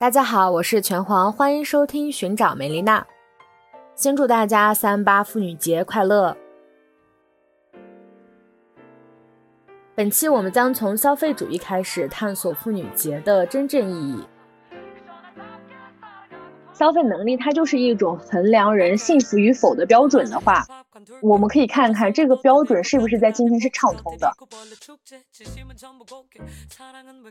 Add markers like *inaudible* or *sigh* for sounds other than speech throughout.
大家好，我是拳皇，欢迎收听寻找梅丽娜。先祝大家三八妇女节快乐！本期我们将从消费主义开始探索妇女节的真正意义。消费能力它就是一种衡量人幸福与否的标准的话，我们可以看看这个标准是不是在今天是畅通的。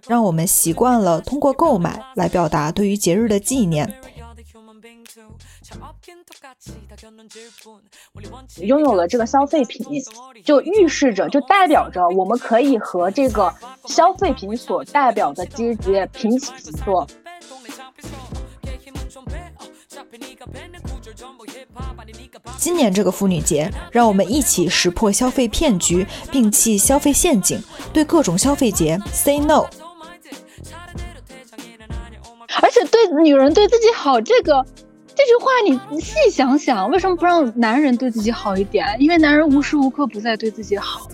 让我们习惯了通过购买来表达对于节日的纪念。拥有了这个消费品，就预示着，就代表着我们可以和这个消费品所代表的阶级平起平坐。今年这个妇女节，让我们一起识破消费骗局，摒弃消费陷阱，对各种消费节 say no。而且对女人对自己好，这个这句话你细想想，为什么不让男人对自己好一点？因为男人无时无刻不在对自己好。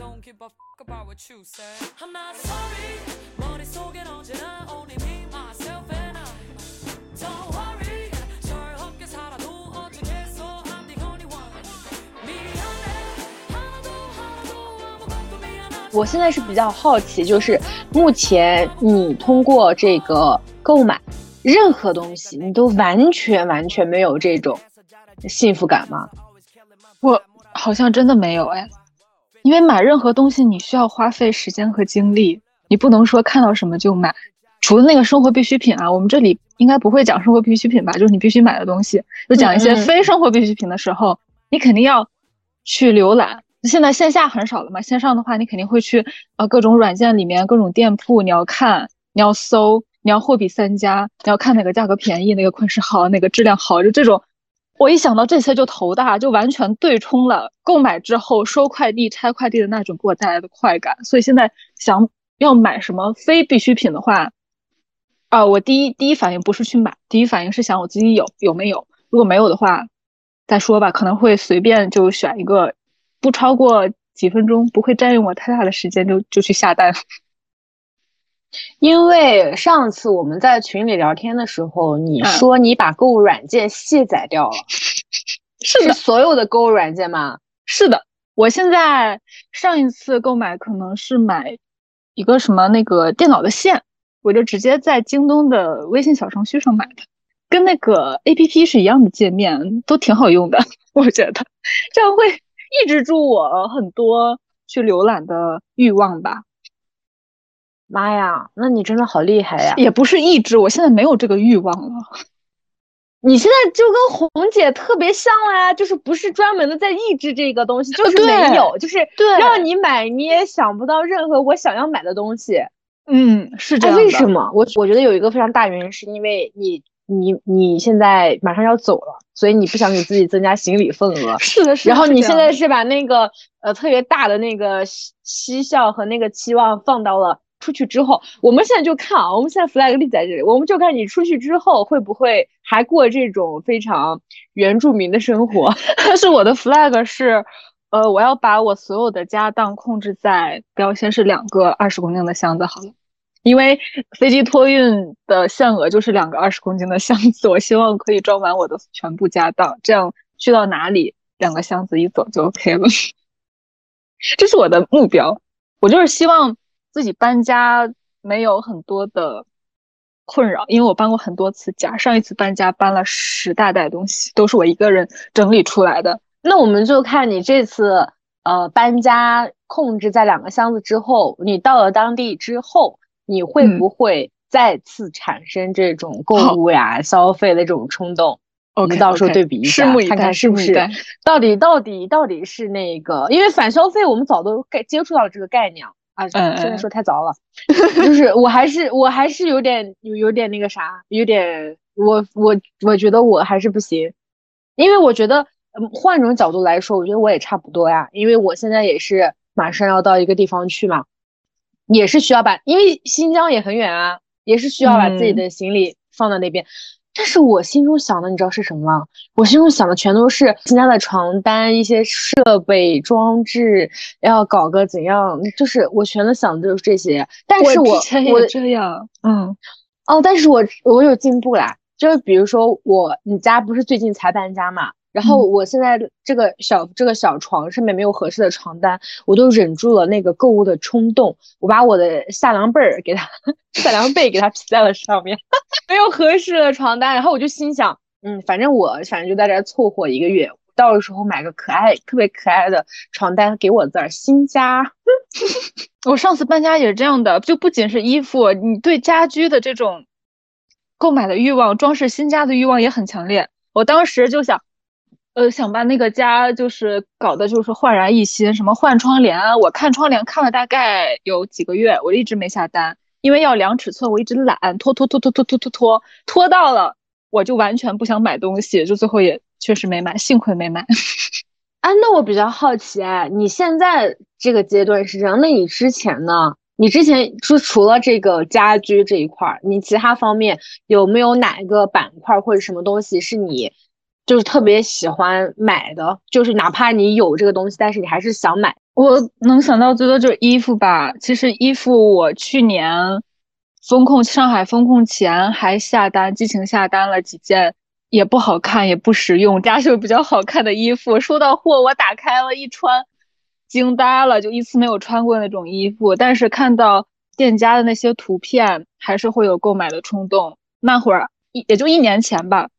我现在是比较好奇，就是目前你通过这个购买任何东西，你都完全完全没有这种幸福感吗？我好像真的没有哎，因为买任何东西你需要花费时间和精力，你不能说看到什么就买。除了那个生活必需品啊，我们这里应该不会讲生活必需品吧？就是你必须买的东西，就讲一些非生活必需品的时候，你肯定要去浏览。现在线下很少了嘛，线上的话，你肯定会去呃各种软件里面各种店铺，你要看，你要搜，你要货比三家，你要看哪个价格便宜，哪个款式好，哪个质量好，就这种，我一想到这些就头大，就完全对冲了购买之后收快递拆快递的那种给我带来的快感。所以现在想要买什么非必需品的话，啊，我第一第一反应不是去买，第一反应是想我自己有有没有，如果没有的话再说吧，可能会随便就选一个。不超过几分钟，不会占用我太大的时间，就就去下单。*laughs* 因为上次我们在群里聊天的时候，你说你把购物软件卸载掉了，*laughs* 是所有的购物软件吗？是的，我现在上一次购买可能是买一个什么那个电脑的线，我就直接在京东的微信小程序上买的，跟那个 A P P 是一样的界面，都挺好用的，*laughs* 我觉得这样会。抑制住我很多去浏览的欲望吧。妈呀，那你真的好厉害呀！也不是抑制，我现在没有这个欲望了。你现在就跟红姐特别像了呀，就是不是专门的在抑制这个东西，就是没有，就是让你买你也想不到任何我想要买的东西。嗯，是这样。为什么？我我觉得有一个非常大原因，是因为你。你你现在马上要走了，所以你不想给自己增加行李份额。是的，是的。然后你现在是把那个呃特别大的那个嬉笑和那个期望放到了出去之后。我们现在就看啊，我们现在 flag 立在这里，我们就看你出去之后会不会还过这种非常原住民的生活。*laughs* 但是我的 flag 是，呃，我要把我所有的家当控制在不要先是两个二十公斤的箱子好了。因为飞机托运的限额就是两个二十公斤的箱子，我希望可以装满我的全部家当，这样去到哪里两个箱子一走就 OK 了。*laughs* 这是我的目标，我就是希望自己搬家没有很多的困扰，因为我搬过很多次家，上一次搬家搬了十大袋东西，都是我一个人整理出来的。那我们就看你这次呃搬家控制在两个箱子之后，你到了当地之后。你会不会再次产生这种购物呀、消费的这种冲动？我们到时候对比一下，看看是不是到底到底到底是那个？因为反消费我们早都概接触到这个概念啊，现在说太早了。就是我还是我还是有点有有点那个啥，有点我我我觉得我还是不行，因为我觉得换种角度来说，我觉得我也差不多呀，因为我现在也是马上要到一个地方去嘛。也是需要把，因为新疆也很远啊，也是需要把自己的行李放到那边。但是我心中想的，你知道是什么吗？我心中想的全都是新疆的床单、一些设备装置，要搞个怎样，就是我全都想的就是这些。但是我我这样，嗯，哦，但是我我有进步啦，就是比如说我你家不是最近才搬家嘛，然后我现在这个小这个小床上面没有合适的床单，我都忍住了那个购物的冲动，我把我的夏凉被儿给它夏凉被给它披在了上面，*laughs* 没有合适的床单，然后我就心想，嗯，反正我反正就在这凑合一个月，到时候买个可爱特别可爱的床单给我字儿新家。*laughs* 我上次搬家也是这样的，就不仅是衣服，你对家居的这种购买的欲望、装饰新家的欲望也很强烈。我当时就想，呃，想把那个家就是搞得就是焕然一新，什么换窗帘，我看窗帘看了大概有几个月，我一直没下单，因为要量尺寸，我一直懒，拖拖拖拖拖拖拖拖，拖到了我就完全不想买东西，就最后也确实没买，幸亏没买。*laughs* 啊，那我比较好奇，哎，你现在这个阶段是这样，那你之前呢？你之前就除了这个家居这一块儿，你其他方面有没有哪一个板块或者什么东西是你就是特别喜欢买的？就是哪怕你有这个东西，但是你还是想买。我能想到最多就是衣服吧。其实衣服我去年风控上海风控前还下单，激情下单了几件。也不好看，也不实用，家秀比较好看的衣服，收到货我打开了一穿，惊呆了，就一次没有穿过那种衣服。但是看到店家的那些图片，还是会有购买的冲动。那会儿一也就一年前吧，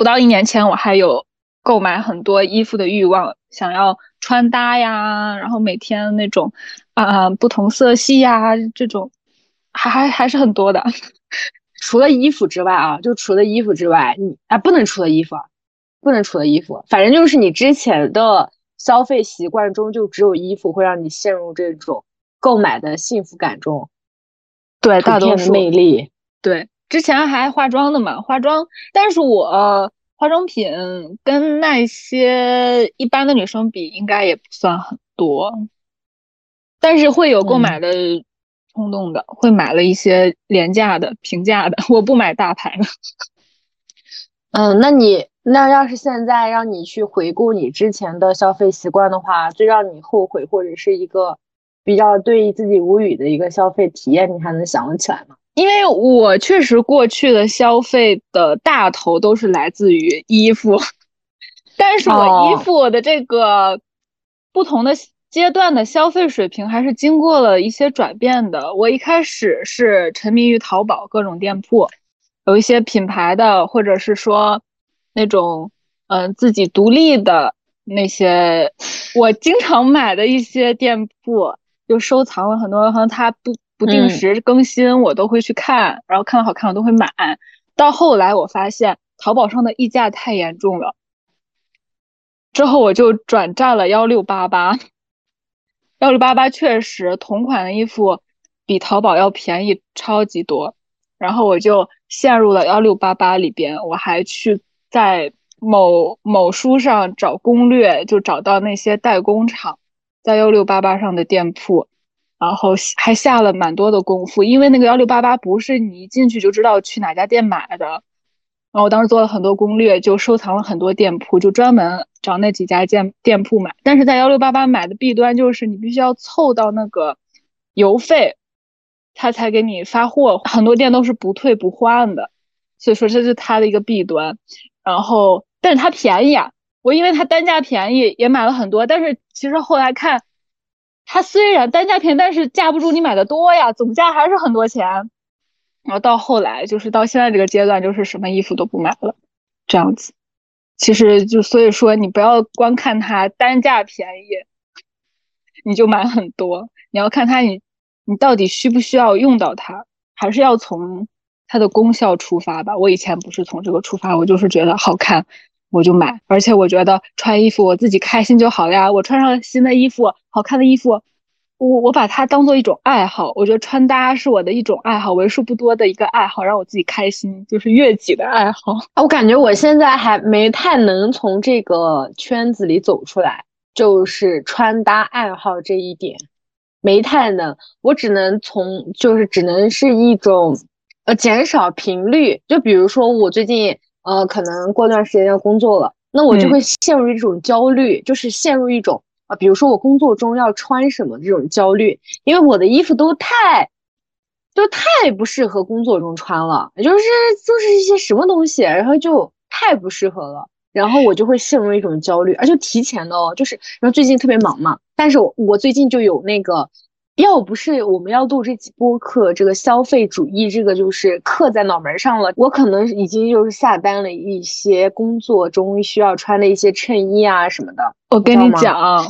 不到一年前我还有购买很多衣服的欲望，想要穿搭呀，然后每天那种啊不同色系呀这种，还还还是很多的。*laughs* 除了衣服之外啊，就除了衣服之外，你啊不能除了衣服，不能除了衣服，反正就是你之前的消费习惯中就只有衣服会让你陷入这种购买的幸福感中。对，大多数魅力。对，之前还化妆的嘛，化妆，但是我化妆品跟那些一般的女生比，应该也不算很多，但是会有购买的。冲动的会买了一些廉价的、平价的，我不买大牌的。*laughs* 嗯，那你那要是现在让你去回顾你之前的消费习惯的话，最让你后悔或者是一个比较对自己无语的一个消费体验，你还能想得起来吗？因为我确实过去的消费的大头都是来自于衣服，*laughs* 但是我衣服的这个不同的。阶段的消费水平还是经过了一些转变的。我一开始是沉迷于淘宝各种店铺，有一些品牌的，或者是说那种嗯自己独立的那些，*laughs* 我经常买的一些店铺，就收藏了很多，可能它不不定时更新，我都会去看，然后看到好看我都会买。到后来我发现淘宝上的溢价太严重了，之后我就转战了幺六八八。幺六八八确实同款的衣服比淘宝要便宜超级多，然后我就陷入了幺六八八里边，我还去在某某书上找攻略，就找到那些代工厂在幺六八八上的店铺，然后还下了蛮多的功夫，因为那个幺六八八不是你一进去就知道去哪家店买的。然后我当时做了很多攻略，就收藏了很多店铺，就专门找那几家店店铺买。但是在幺六八八买的弊端就是你必须要凑到那个邮费，他才给你发货。很多店都是不退不换的，所以说这是它的一个弊端。然后，但是它便宜啊，我因为它单价便宜也买了很多。但是其实后来看，它虽然单价便宜，但是架不住你买的多呀，总价还是很多钱。然后到后来，就是到现在这个阶段，就是什么衣服都不买了，这样子。其实就所以说，你不要光看它单价便宜，你就买很多。你要看它，你你到底需不需要用到它，还是要从它的功效出发吧。我以前不是从这个出发，我就是觉得好看我就买，而且我觉得穿衣服我自己开心就好了呀。我穿上新的衣服，好看的衣服。我我把它当做一种爱好，我觉得穿搭是我的一种爱好，为数不多的一个爱好，让我自己开心，就是悦己的爱好。我感觉我现在还没太能从这个圈子里走出来，就是穿搭爱好这一点，没太能。我只能从，就是只能是一种，呃，减少频率。就比如说我最近，呃，可能过段时间要工作了，那我就会陷入一种焦虑，就是陷入一种。啊，比如说我工作中要穿什么这种焦虑，因为我的衣服都太都太不适合工作中穿了，就是就是一些什么东西，然后就太不适合了，然后我就会陷入一种焦虑，而且提前的哦，就是然后最近特别忙嘛，但是我最近就有那个。要不是我们要录这期播客，这个消费主义这个就是刻在脑门上了，我可能已经就是下单了一些工作中需要穿的一些衬衣啊什么的。我跟你讲，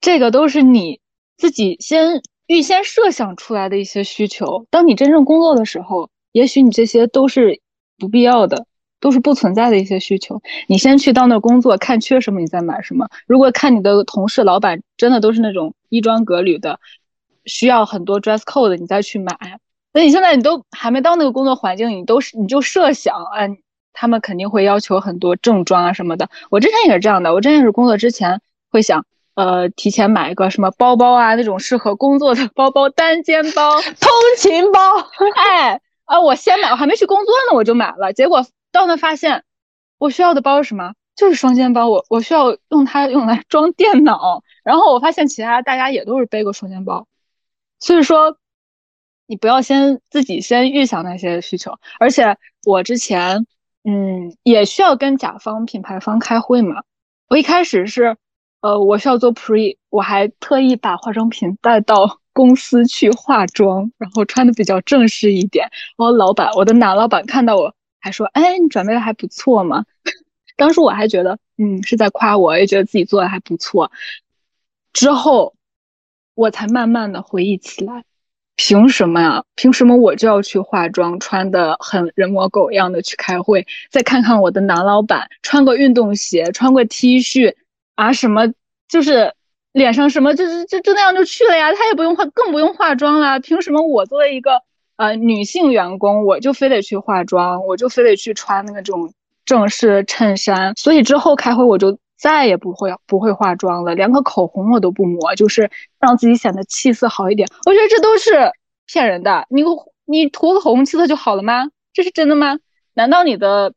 这个都是你自己先预先设想出来的一些需求。当你真正工作的时候，也许你这些都是不必要的，都是不存在的一些需求。你先去到那工作，看缺什么，你再买什么。如果看你的同事、老板真的都是那种衣装革履的。需要很多 dress code，你再去买。那你现在你都还没到那个工作环境，你都是你就设想，嗯，他们肯定会要求很多正装啊什么的。我之前也是这样的，我之前是工作之前会想，呃，提前买一个什么包包啊，那种适合工作的包包，单肩包、通勤包。*laughs* 哎，啊，我先买，我还没去工作呢，我就买了。结果到那发现，我需要的包是什么？就是双肩包。我我需要用它用来装电脑。然后我发现其他大家也都是背个双肩包。所以说，你不要先自己先预想那些需求，而且我之前，嗯，也需要跟甲方品牌方开会嘛。我一开始是，呃，我需要做 pre，我还特意把化妆品带到公司去化妆，然后穿的比较正式一点。然后老板，我的男老板看到我还说，哎，你准备的还不错嘛。当时我还觉得，嗯，是在夸我，也觉得自己做的还不错。之后。我才慢慢的回忆起来，凭什么呀？凭什么我就要去化妆，穿的很人模狗样的去开会？再看看我的男老板，穿个运动鞋，穿个 T 恤啊，什么就是脸上什么就是就就那样就去了呀？他也不用化，更不用化妆啦。凭什么我作为一个呃女性员工，我就非得去化妆，我就非得去穿那个这种正式衬衫？所以之后开会我就。再也不会不会化妆了，连个口红我都不抹，就是让自己显得气色好一点。我觉得这都是骗人的。你你涂个口红气色就好了吗？这是真的吗？难道你的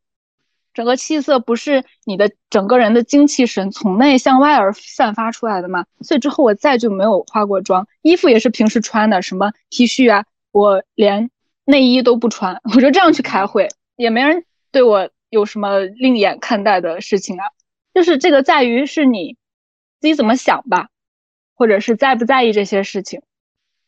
整个气色不是你的整个人的精气神从内向外而散发出来的吗？所以之后我再就没有化过妆，衣服也是平时穿的，什么 T 恤啊，我连内衣都不穿，*laughs* 我就这样去开会，也没人对我有什么另眼看待的事情啊。就是这个在于是你自己怎么想吧，或者是在不在意这些事情。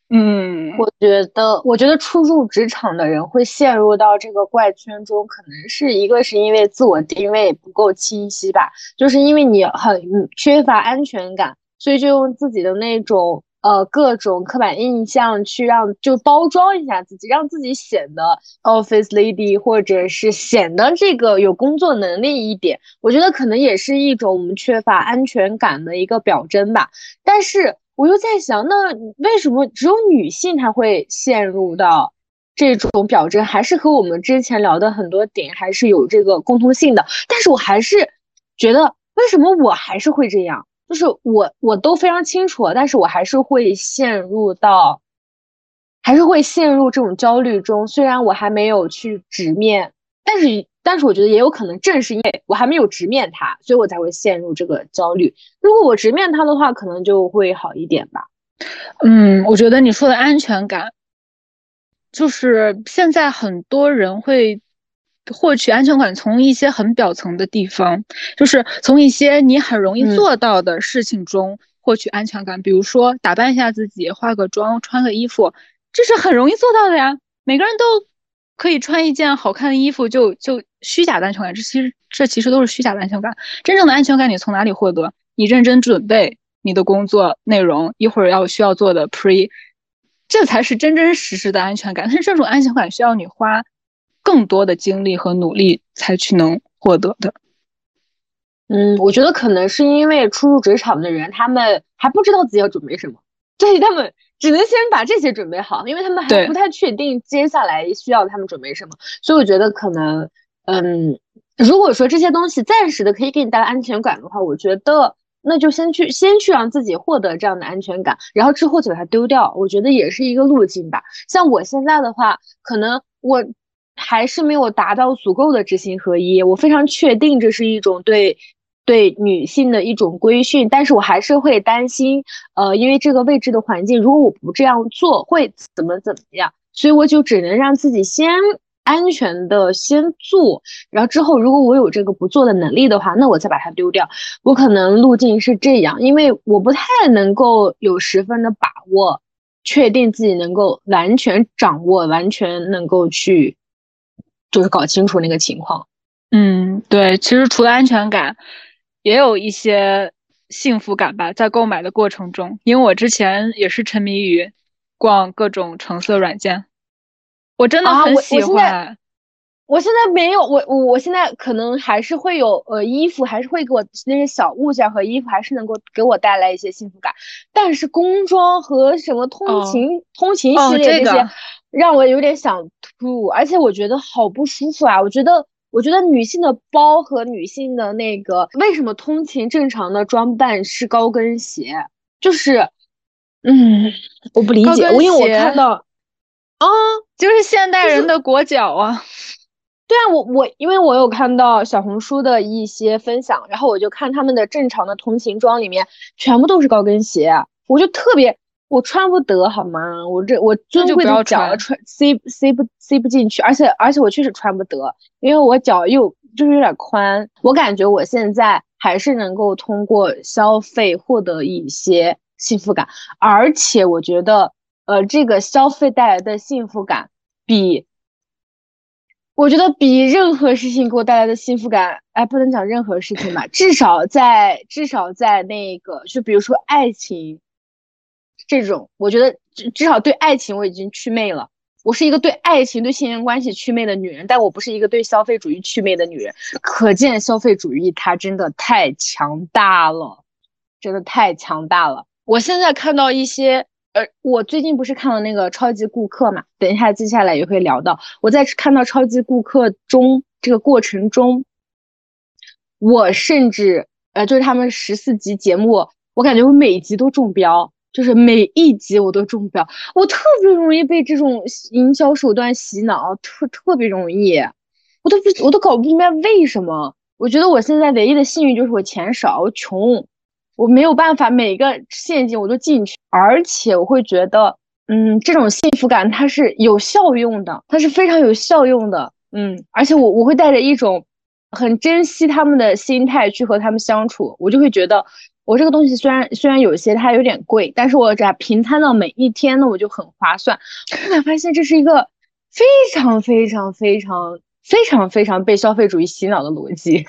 嗯，我觉得，我觉得初入职场的人会陷入到这个怪圈中，可能是一个是因为自我定位不够清晰吧，就是因为你很缺乏安全感，所以就用自己的那种。呃，各种刻板印象去让就包装一下自己，让自己显得 office lady，或者是显得这个有工作能力一点。我觉得可能也是一种我们缺乏安全感的一个表征吧。但是我又在想，那为什么只有女性她会陷入到这种表征？还是和我们之前聊的很多点还是有这个共通性的？但是我还是觉得，为什么我还是会这样？就是我我都非常清楚，但是我还是会陷入到，还是会陷入这种焦虑中。虽然我还没有去直面，但是但是我觉得也有可能正是因为我还没有直面它，所以我才会陷入这个焦虑。如果我直面它的话，可能就会好一点吧。嗯，我觉得你说的安全感，就是现在很多人会。获取安全感从一些很表层的地方，就是从一些你很容易做到的事情中获取安全感。比如说打扮一下自己，化个妆，穿个衣服，这是很容易做到的呀。每个人都可以穿一件好看的衣服，就就虚假的安全感。这其实这其实都是虚假的安全感。真正的安全感你从哪里获得？你认真准备你的工作内容，一会儿要需要做的 pre，这才是真真实实的安全感。但是这种安全感需要你花。更多的精力和努力才去能获得的。嗯，我觉得可能是因为初入职场的人，他们还不知道自己要准备什么，所以他们只能先把这些准备好，因为他们还不太确定接下来需要他们准备什么。所以我觉得可能，嗯，如果说这些东西暂时的可以给你带来安全感的话，我觉得那就先去先去让自己获得这样的安全感，然后之后就把它丢掉。我觉得也是一个路径吧。像我现在的话，可能我。还是没有达到足够的知行合一。我非常确定这是一种对对女性的一种规训，但是我还是会担心，呃，因为这个未知的环境，如果我不这样做，会怎么怎么样？所以我就只能让自己先安全的先做，然后之后如果我有这个不做的能力的话，那我再把它丢掉。我可能路径是这样，因为我不太能够有十分的把握，确定自己能够完全掌握，完全能够去，就是搞清楚那个情况。嗯，对，其实除了安全感，也有一些幸福感吧，在购买的过程中，因为我之前也是沉迷于逛各种橙色软件，我真的很喜欢。我现在没有，我我我现在可能还是会有呃衣服，还是会给我那些小物件和衣服，还是能够给我带来一些幸福感。但是工装和什么通勤通勤系列这些，让我有点想吐，而且我觉得好不舒服啊！我觉得。我觉得女性的包和女性的那个，为什么通勤正常的装扮是高跟鞋？就是，嗯，我不理解。因为我看到，啊，就是现代人的裹脚啊。对啊，我我因为我有看到小红书的一些分享，然后我就看他们的正常的通勤装里面全部都是高跟鞋，我就特别。我穿不得好吗？我这我尊贵的脚穿塞塞不塞不进去，而且而且我确实穿不得，因为我脚又就是有点宽。我感觉我现在还是能够通过消费获得一些幸福感，而且我觉得，呃，这个消费带来的幸福感比，我觉得比任何事情给我带来的幸福感，哎，不能讲任何事情吧，至少在至少在那个，就比如说爱情。这种我觉得至至少对爱情我已经祛魅了。我是一个对爱情、对亲缘关系祛魅的女人，但我不是一个对消费主义祛魅的女人。可见消费主义它真的太强大了，真的太强大了。我现在看到一些，呃，我最近不是看了那个超级顾客嘛？等一下接下来也会聊到。我在看到超级顾客中这个过程中，我甚至呃，就是他们十四集节目，我感觉我每集都中标。就是每一集我都中标，我特别容易被这种营销手段洗脑，特特别容易，我都不我都搞不明白为什么。我觉得我现在唯一的幸运就是我钱少，我穷，我没有办法每个陷阱我都进去，而且我会觉得，嗯，这种幸福感它是有效用的，它是非常有效用的，嗯，而且我我会带着一种很珍惜他们的心态去和他们相处，我就会觉得。我这个东西虽然虽然有些它有点贵，但是我只要平摊到每一天，那我就很划算。后来发现这是一个非常非常非常非常非常被消费主义洗脑的逻辑。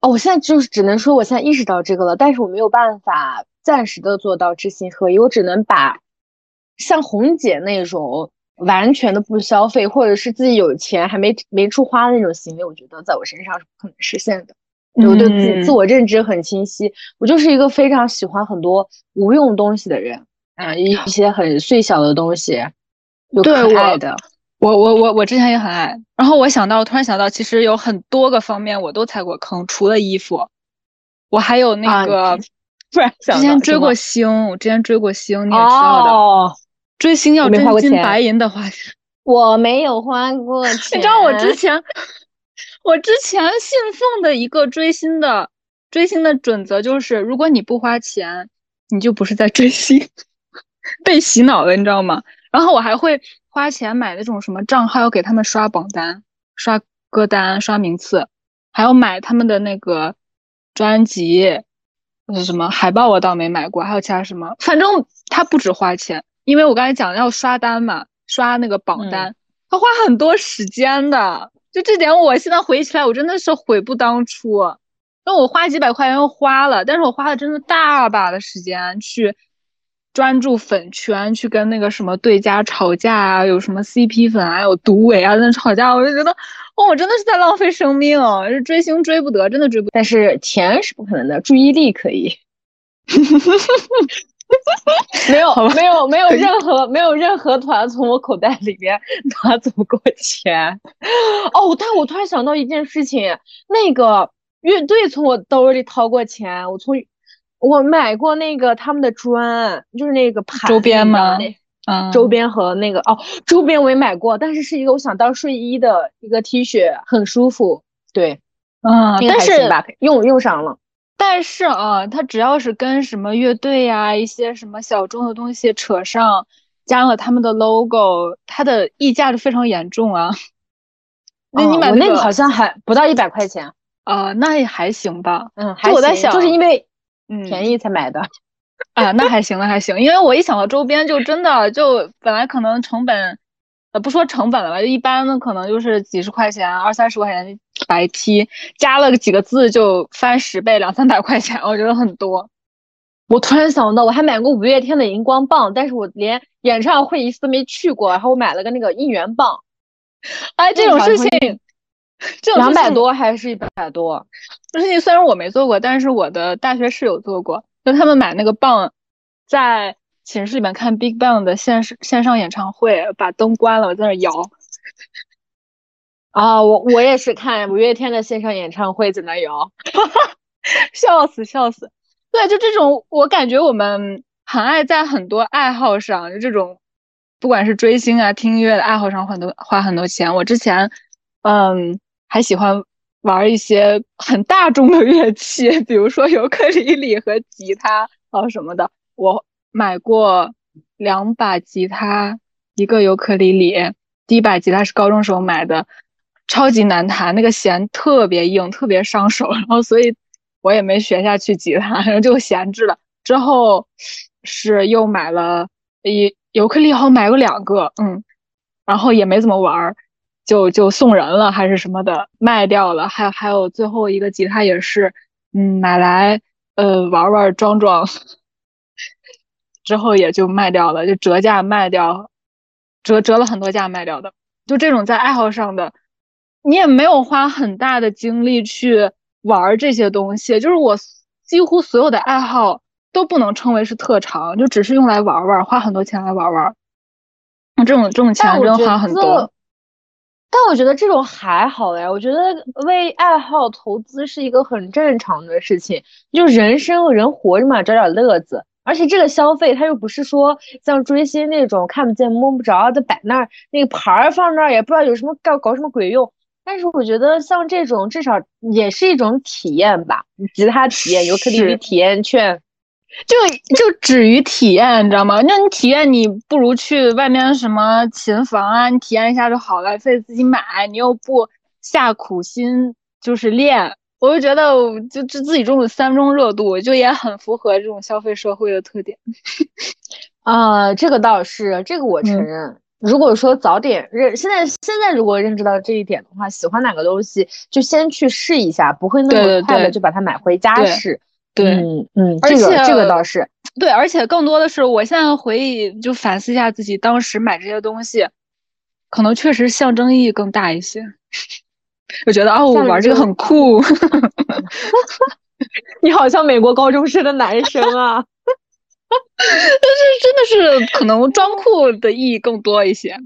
哦，我现在就是只能说我现在意识到这个了，但是我没有办法暂时的做到知行合一，我只能把像红姐那种完全的不消费，或者是自己有钱还没没处花的那种行为，我觉得在我身上是不可能实现的。我对自己自我认知很清晰，我就是一个非常喜欢很多无用东西的人啊，一一些很碎小的东西，有可爱的。我我我我之前也很爱，然后我想到，我突然想到，其实有很多个方面我都踩过坑，除了衣服，我还有那个，*laughs* 突然之前追过？星，我之前追过星，你也知道的，追星要真金白。银的花钱，*laughs* 我没有花过钱，你知道我之前。我之前信奉的一个追星的追星的准则就是，如果你不花钱，你就不是在追星，*laughs* 被洗脑了，你知道吗？然后我还会花钱买那种什么账号，要给他们刷榜单、刷歌单、刷名次，还要买他们的那个专辑，是什么海报我倒没买过，还有其他什么，反正他不止花钱，因为我刚才讲要刷单嘛，刷那个榜单，他花很多时间的。就这点，我现在回忆起来，我真的是悔不当初。那我花几百块钱又花了，但是我花了真的大把的时间去专注粉圈，去跟那个什么对家吵架啊，有什么 CP 粉啊，有毒尾啊在那吵架，我就觉得，哦，我真的是在浪费生命。追星追不得，真的追不，但是钱是不可能的，注意力可以。*laughs* *laughs* 没有，没有，没有任何，没有任何团从我口袋里边 *laughs* 拿走过钱。哦，但我突然想到一件事情，那个乐队从我兜里掏过钱，我从我买过那个他们的砖，就是那个盘周边吗？嗯，周边和那个哦，周边我也买过，但是是一个我想当睡衣的一个 T 恤，很舒服。对，嗯，但是用用上了。但是啊，他只要是跟什么乐队呀、一些什么小众的东西扯上，加了他们的 logo，它的溢价就非常严重啊。*laughs* 那你买那个好像还不到一百块钱啊，那也还行吧。嗯，还我在想，就是因为便宜才买的。啊，那还行，那还行。因为我一想到周边，就真的就本来可能成本，呃，不说成本了吧，就一般的可能就是几十块钱，二三十块钱白 T，加了几个字就翻十倍，两三百块钱，我觉得很多。我突然想到，我还买过五月天的荧光棒，但是我连演唱会一次都没去过，然后我买了个那个应援棒。哎，这种事情，这两百多还是一百多？这事情虽然我没做过，但是我的大学室友做过。就他们买那个棒，在寝室里面看 Big Bang 的线线上演唱会，把灯关了，我在那摇。啊，我我也是看五月天的线上演唱会，在那摇，*laughs* 笑死笑死。对，就这种，我感觉我们很爱在很多爱好上，就这种，不管是追星啊、听音乐的爱好上，很多花很多钱。我之前，嗯，还喜欢。玩一些很大众的乐器，比如说尤克里里和吉他啊什么的。我买过两把吉他，一个尤克里里。第一把吉他是高中时候买的，超级难弹，那个弦特别硬，特别伤手，然后所以我也没学下去吉他，然后就闲置了。之后是又买了一尤克里里，好像买过两个，嗯，然后也没怎么玩。就就送人了还是什么的，卖掉了。还有还有最后一个吉他也是，嗯，买来呃玩玩装装，之后也就卖掉了，就折价卖掉，折折了很多价卖掉的。就这种在爱好上的，你也没有花很大的精力去玩这些东西。就是我几乎所有的爱好都不能称为是特长，就只是用来玩玩，花很多钱来玩玩。那这种这种钱真的花很多。但我觉得这种还好呀，我觉得为爱好投资是一个很正常的事情。就人生人活着嘛，找点乐子。而且这个消费，它又不是说像追星那种看不见摸不着的摆那儿，那个牌儿放那儿也不知道有什么搞搞什么鬼用。但是我觉得像这种至少也是一种体验吧，吉他体验、尤克里里体验券。*laughs* 就就止于体验，你知道吗？那你体验，你不如去外面什么琴房啊，你体验一下就好了，非得自己买，你又不下苦心就是练，我就觉得就就自己这种三分钟热度，就也很符合这种消费社会的特点。*laughs* 啊，这个倒是，这个我承认。如果说早点认，现在现在如果认知到这一点的话，喜欢哪个东西就先去试一下，不会那么快的就把它买回家试。对，嗯嗯，这个这个倒是对，而且更多的是，我现在回忆就反思一下自己当时买这些东西，可能确实象征意义更大一些。我觉得哦，我玩这个很酷。*laughs* 你好像美国高中生的男生啊，*laughs* 但是真的是可能装酷的意义更多一些。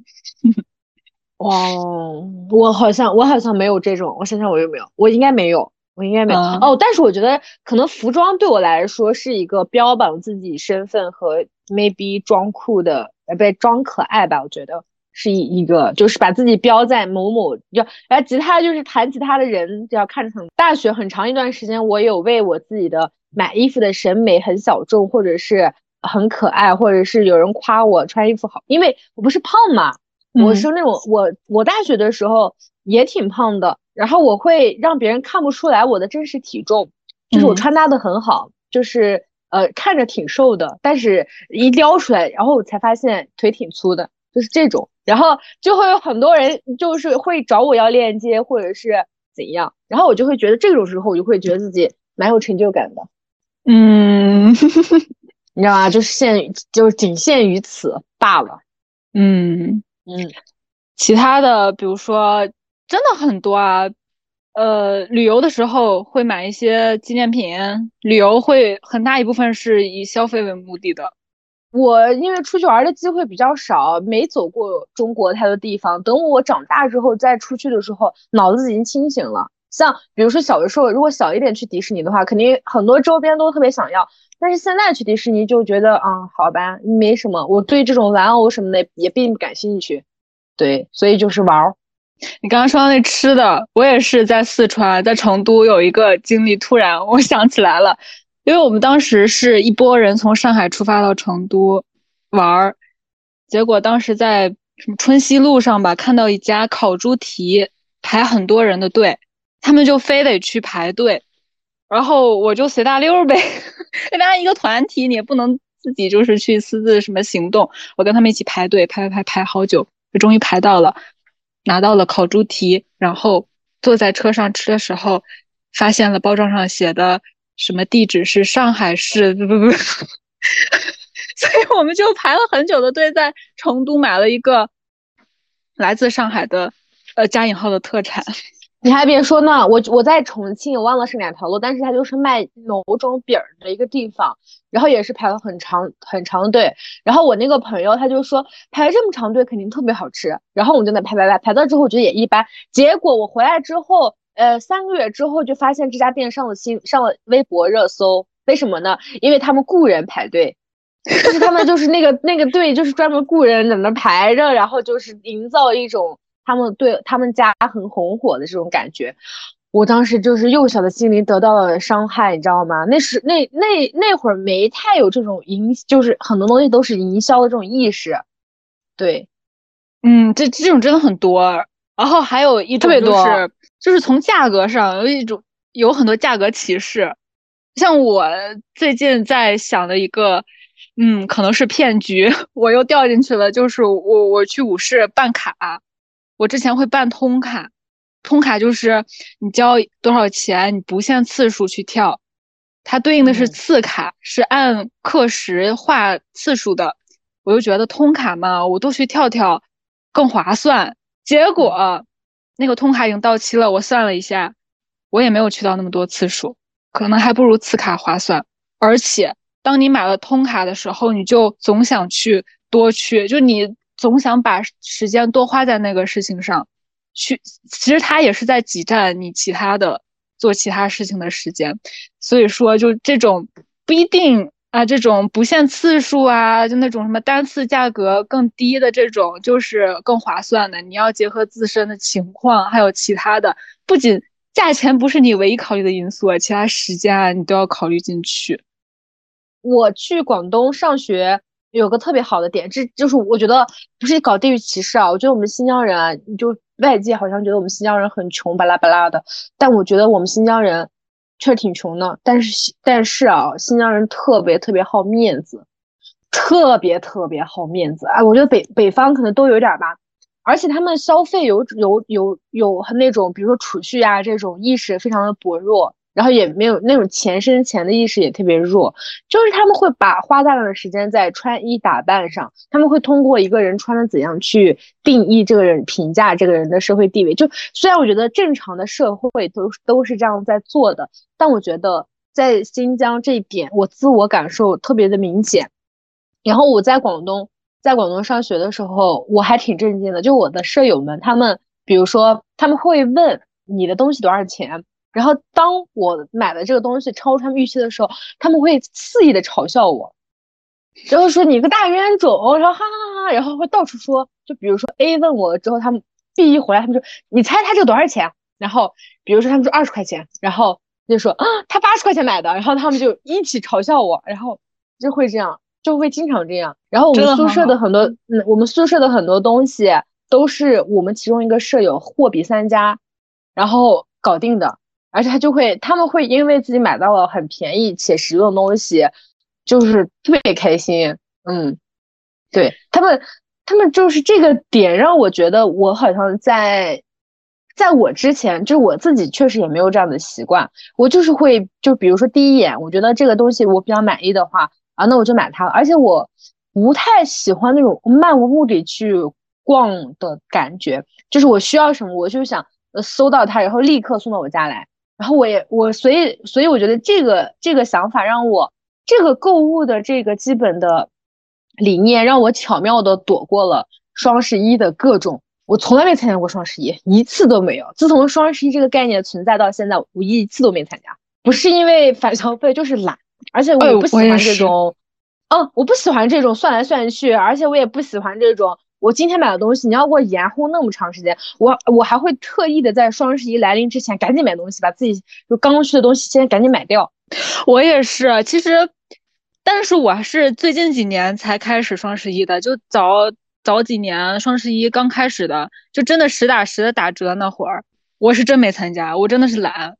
哦，我好像我好像没有这种，我想想我有没有，我应该没有。我应该没有哦，但是我觉得可能服装对我来说是一个标榜自己身份和 maybe 装酷的，呃，不对，装可爱吧？我觉得是一一个，就是把自己标在某某，就哎，吉他就是弹吉他的人，就要看着很。大学很长一段时间，我有为我自己的买衣服的审美很小众，或者是很可爱，或者是有人夸我穿衣服好，因为我不是胖嘛，我是那种我我大学的时候也挺胖的。然后我会让别人看不出来我的真实体重，就是我穿搭的很好，就是呃看着挺瘦的，但是一撩出来，然后我才发现腿挺粗的，就是这种。然后就会有很多人就是会找我要链接或者是怎样，然后我就会觉得这种时候我就会觉得自己蛮有成就感的。嗯，*laughs* 你知道吗？就是限就是仅限于此罢了。嗯嗯，其他的比如说。真的很多啊，呃，旅游的时候会买一些纪念品，旅游会很大一部分是以消费为目的的。我因为出去玩的机会比较少，没走过中国太多地方。等我长大之后再出去的时候，脑子已经清醒了。像比如说小的时候，如果小一点去迪士尼的话，肯定很多周边都特别想要。但是现在去迪士尼就觉得啊，好吧，没什么。我对这种玩偶什么的也并不感兴趣。对，所以就是玩儿。你刚刚说到那吃的，我也是在四川，在成都有一个经历，突然我想起来了，因为我们当时是一波人从上海出发到成都玩儿，结果当时在什么春熙路上吧，看到一家烤猪蹄排很多人的队，他们就非得去排队，然后我就随大溜呗，*laughs* 跟大家一个团体，你也不能自己就是去私自什么行动，我跟他们一起排队，排排排排好久，就终于排到了，拿到了烤猪蹄，然后坐在车上吃的时候，发现了包装上写的什么地址是上海市，不不不。*laughs* 所以我们就排了很久的队，在成都买了一个来自上海的，呃加引号的特产。*laughs* 你还别说呢，我我在重庆，我忘了是哪条路，但是它就是卖某种饼的一个地方，然后也是排了很长很长的队。然后我那个朋友他就说，排这么长队肯定特别好吃。然后我们就在排排排，排到之后我觉得也一般。结果我回来之后，呃，三个月之后就发现这家店上了新上了微博热搜，为什么呢？因为他们雇人排队。就是他们就是那个那个队，就是专门雇人在那排着，然后就是营造一种他们对他们家很红火的这种感觉。我当时就是幼小的心灵得到了伤害，你知道吗？那是那那那会儿没太有这种营，就是很多东西都是营销的这种意识。对，嗯，这这种真的很多。然后还有一种就是就是从价格上有一种有很多价格歧视，像我最近在想的一个。嗯，可能是骗局，*laughs* 我又掉进去了。就是我我去武士办卡，我之前会办通卡，通卡就是你交多少钱，你不限次数去跳，它对应的是次卡，是按课时划次数的。我就觉得通卡嘛，我多去跳跳更划算。结果那个通卡已经到期了，我算了一下，我也没有去到那么多次数，可能还不如次卡划算，而且。当你买了通卡的时候，你就总想去多去，就你总想把时间多花在那个事情上，去。其实它也是在挤占你其他的做其他事情的时间。所以说，就这种不一定啊，这种不限次数啊，就那种什么单次价格更低的这种，就是更划算的。你要结合自身的情况，还有其他的，不仅价钱不是你唯一考虑的因素，其他时间啊，你都要考虑进去。我去广东上学有个特别好的点，这就是我觉得不是搞地域歧视啊。我觉得我们新疆人啊，就外界好像觉得我们新疆人很穷，巴拉巴拉的。但我觉得我们新疆人确实挺穷的，但是但是啊，新疆人特别特别好面子，特别特别好面子。哎，我觉得北北方可能都有点吧，而且他们消费有有有有那种，比如说储蓄啊这种意识非常的薄弱。然后也没有那种钱生钱的意识，也特别弱。就是他们会把花大量的时间在穿衣打扮上，他们会通过一个人穿的怎样去定义这个人，评价这个人的社会地位。就虽然我觉得正常的社会都都是这样在做的，但我觉得在新疆这一点，我自我感受特别的明显。然后我在广东，在广东上学的时候，我还挺震惊的。就我的舍友们，他们比如说他们会问你的东西多少钱。然后当我买的这个东西超出他们预期的时候，他们会肆意的嘲笑我，然后说你个大冤种，然后哈哈哈哈，然后会到处说，就比如说 A 问我了之后，他们 B 一回来，他们说你猜他这个多少钱？然后比如说他们说二十块钱，然后就说啊他八十块钱买的，然后他们就一起嘲笑我，然后就会这样，就会经常这样。然后我们宿舍的很多，嗯，我们宿舍的很多东西都是我们其中一个舍友货比三家，然后搞定的。而且他就会，他们会因为自己买到了很便宜且实用的东西，就是特别开心。嗯，对他们，他们就是这个点让我觉得，我好像在，在我之前，就是我自己确实也没有这样的习惯。我就是会，就比如说第一眼，我觉得这个东西我比较满意的话，啊，那我就买它了。而且我不太喜欢那种漫无目的去逛的感觉，就是我需要什么，我就想搜到它，然后立刻送到我家来。然后我也我所以所以我觉得这个这个想法让我这个购物的这个基本的理念让我巧妙的躲过了双十一的各种，我从来没参加过双十一，一次都没有。自从双十一这个概念存在到现在，我一次都没参加。不是因为反消费，就是懒，而且我也不喜欢这种，嗯，我不喜欢这种算来算去，而且我也不喜欢这种。我今天买的东西，你要给我延后那么长时间，我我还会特意的在双十一来临之前赶紧买东西，把自己就刚需的东西先赶紧买掉。我也是，其实但是我是最近几年才开始双十一的，就早早几年双十一刚开始的，就真的实打实的打折那会儿，我是真没参加，我真的是懒，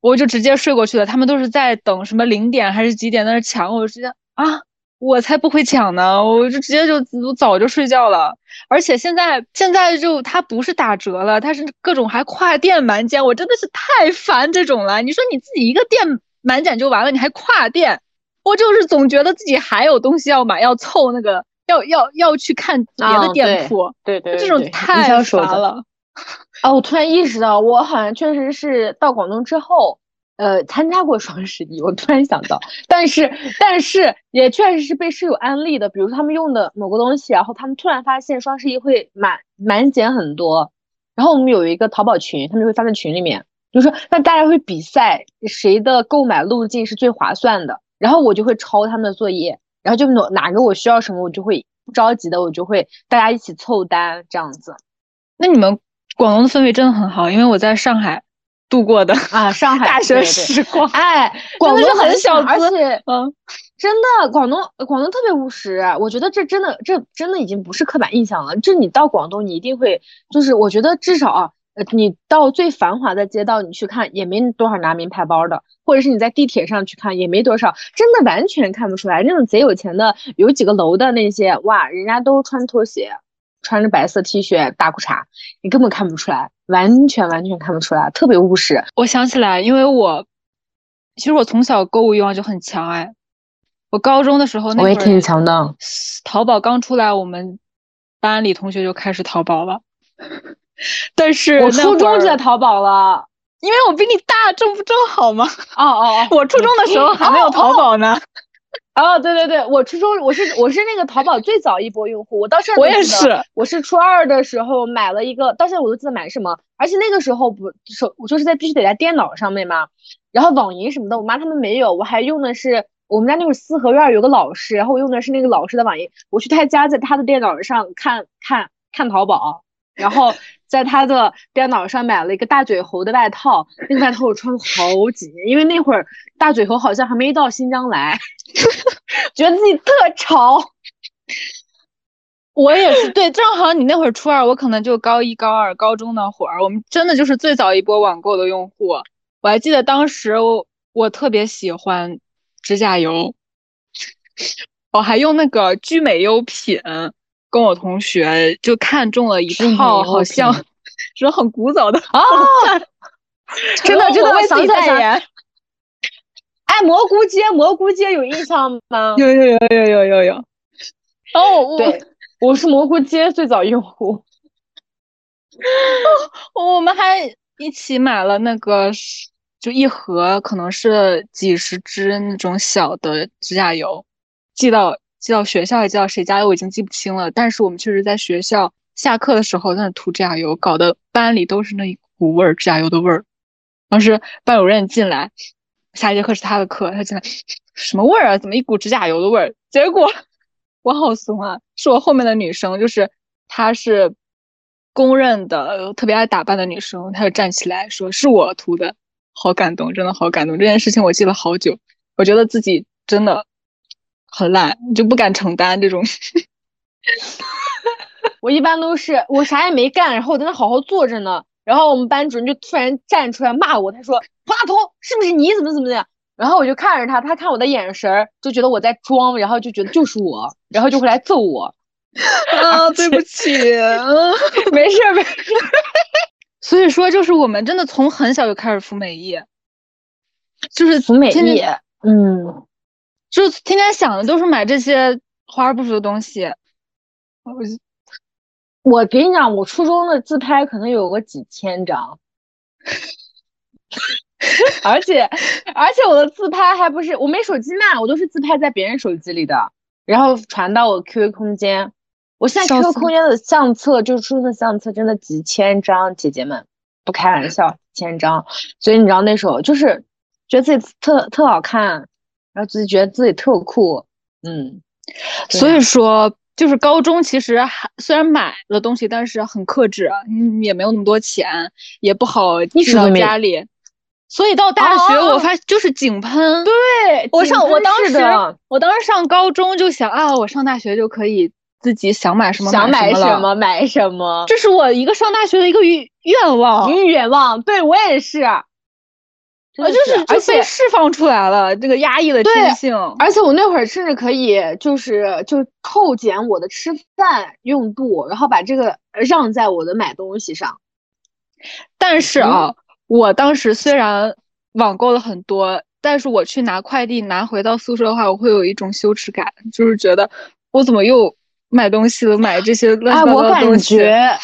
我就直接睡过去了。他们都是在等什么零点还是几点在那抢，我直接啊。我才不会抢呢，我就直接就早就睡觉了。而且现在现在就它不是打折了，它是各种还跨店满减，我真的是太烦这种了。你说你自己一个店满减就完了，你还跨店，我就是总觉得自己还有东西要买，要凑那个，要要要去看别的店铺。对对，这种太烦了。啊，我突然意识到，我好像确实是到广东之后。呃，参加过双十一，我突然想到，但是但是也确实是被室友安利的，比如说他们用的某个东西，然后他们突然发现双十一会满满减很多，然后我们有一个淘宝群，他们就会发在群里面，就说那大家会比赛谁的购买路径是最划算的，然后我就会抄他们的作业，然后就哪哪个我需要什么，我就会不着急的，我就会大家一起凑单这样子。那你们广东的氛围真的很好，因为我在上海。度过的啊，上海 *laughs* 大学时光，哎，广东很小，而且，嗯，真的，广东，广东特别务实。我觉得这真的，这真的已经不是刻板印象了。这你到广东，你一定会，就是我觉得至少啊，呃，你到最繁华的街道，你去看也没多少拿名牌包的，或者是你在地铁上去看也没多少，真的完全看不出来。那种贼有钱的，有几个楼的那些，哇，人家都穿拖鞋。穿着白色 T 恤大裤衩，你根本看不出来，完全完全看不出来，特别务实。我想起来，因为我其实我从小购物欲望就很强哎，我高中的时候那会儿我也挺强的。淘宝刚出来，我们班里同学就开始淘宝了。但是我初中就在淘宝了，因为我比你大，这不正好吗？哦哦哦，我初中的时候还没有淘宝呢。哦，对对对，我初中我是我是那个淘宝最早一波用户，我到现在我也是，我是初二的时候买了一个，到现在我都记得买什么，而且那个时候不手我就是在必须得在电脑上面嘛，然后网银什么的，我妈他们没有，我还用的是我们家那会儿四合院有个老师，然后我用的是那个老师的网银，我去他家在他的电脑上看看看淘宝，然后。在他的电脑上买了一个大嘴猴的外套，那个外套我穿了好几年，因为那会儿大嘴猴好像还没到新疆来，*laughs* 觉得自己特潮。我也是，对，正好你那会儿初二，我可能就高一、高二、高中那会儿，我们真的就是最早一波网购的用户。我还记得当时我我特别喜欢指甲油，我还用那个聚美优品。跟我同学就看中了一套，好像 *laughs* 是很古早的啊，*laughs* 真的 *laughs* 真的，我想起来。哎，蘑菇街，蘑菇街有印象吗？有有有有有有有。哦，对，我是蘑菇街最早用户。我们还一起买了那个，就一盒，可能是几十支那种小的指甲油，寄到。寄到学校还寄到谁家，我已经记不清了。但是我们确实在学校下课的时候在那涂指甲油，搞得班里都是那一股味儿，指甲油的味儿。当时班主任进来，下一节课是他的课，他进来，什么味儿啊？怎么一股指甲油的味儿？结果我好怂啊，是我后面的女生，就是她是公认的特别爱打扮的女生，她就站起来说是我涂的，好感动，真的好感动。这件事情我记了好久，我觉得自己真的。很懒，就不敢承担这种。*laughs* 我一般都是我啥也没干，然后我在那好好坐着呢，然后我们班主任就突然站出来骂我，他说：“华彤，是不是你？怎么怎么的？”然后我就看着他，他看我的眼神就觉得我在装，然后就觉得就是我，然后就会来揍我。*laughs* 啊，对不 *laughs* 起，没事没事。所以说，就是我们真的从很小就开始服美役，就是服美役，嗯。就天天想的都是买这些华而不实的东西。我我跟你讲，我初中的自拍可能有个几千张，*laughs* 而且而且我的自拍还不是我没手机嘛，我都是自拍在别人手机里的，然后传到我 QQ 空间。我现在 QQ 空间的相册就是初中的相册，真的几千张，姐姐们不开玩笑，几千张。所以你知道那时候就是觉得自己特特好看。然后自己觉得自己特酷，嗯，所以说就是高中其实还虽然买了东西，但是很克制，嗯，也没有那么多钱，也不好寄到家里，所以到大学我发就是井喷。对，我上我当时我当时上高中就想啊，我上大学就可以自己想买什么想买什么买什么，这是我一个上大学的一个愿愿望，愿望。对我也是，啊，就是就被释放出来了这个压抑的天性。而且我那会儿甚至可以就是就扣减我的吃饭用度，然后把这个让在我的买东西上。但是啊，我当时虽然网购了很多，但是我去拿快递拿回到宿舍的话，我会有一种羞耻感，就是觉得我怎么又买东西了，买这些乱七八糟的东西。我感觉，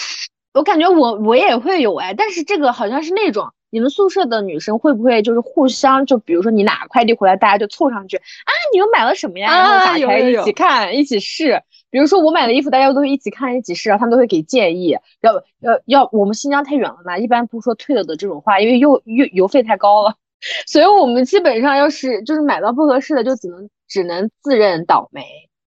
我感觉我我也会有哎，但是这个好像是那种你们宿舍的女生会不会就是互相就比如说你拿快递回来，大家就凑上去啊，你又买了什么呀？然后打开一起看，一起试。比如说我买的衣服，大家都会一起看一起试，然后他们都会给建议。要要要，我们新疆太远了嘛，一般不说退了的这种话，因为又又邮费太高了。*laughs* 所以我们基本上要是就是买到不合适的，就只能只能自认倒霉。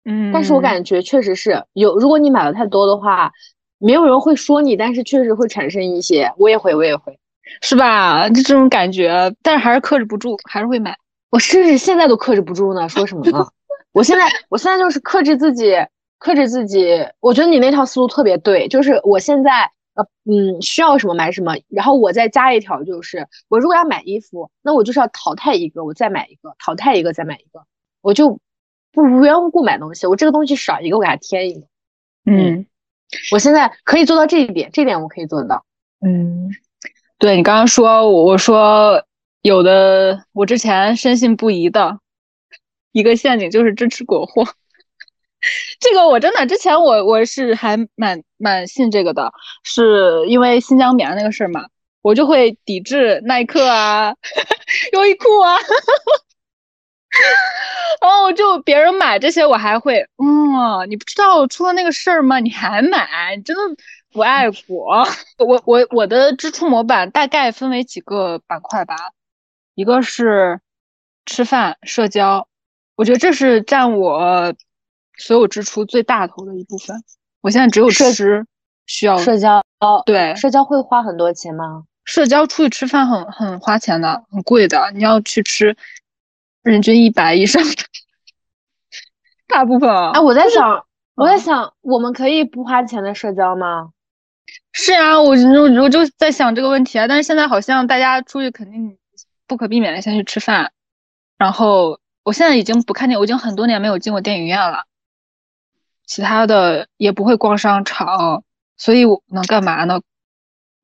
嗯，但是我感觉确实是有，如果你买的太多的话，没有人会说你，但是确实会产生一些。我也会，我也会，是吧？就这种感觉，但是还是克制不住，还是会买。我甚至现在都克制不住呢，说什么呢？*laughs* 我现在我现在就是克制自己。克制自己，我觉得你那套思路特别对。就是我现在，呃，嗯，需要什么买什么，然后我再加一条，就是我如果要买衣服，那我就是要淘汰一个，我再买一个，淘汰一个再买一个，我就不无缘无故买东西。我这个东西少一个，我给它添一个。嗯，我现在可以做到这一点，这点我可以做得到。嗯，对你刚刚说，我说有的，我之前深信不疑的一个陷阱就是支持国货。*laughs* 这个我真的之前我我是还蛮蛮信这个的，是因为新疆棉那个事儿嘛，我就会抵制耐克啊、*laughs* 优衣库啊，*laughs* 然后就别人买这些我还会，嗯，你不知道出了那个事儿吗？你还买，你真的不爱国。我我我的支出模板大概分为几个板块吧，一个是吃饭社交，我觉得这是占我。所有支出最大头的一部分，我现在只有吃需要社交。对，社交会花很多钱吗？社交出去吃饭很很花钱的，很贵的。你要去吃，人均一百以上。大部分啊，哎，我在想，我在想，我们可以不花钱的社交吗？是啊，我我我就在想这个问题啊。但是现在好像大家出去肯定不可避免的先去吃饭，然后我现在已经不看电，我已经很多年没有进过电影院了。其他的也不会逛商场，所以我能干嘛呢？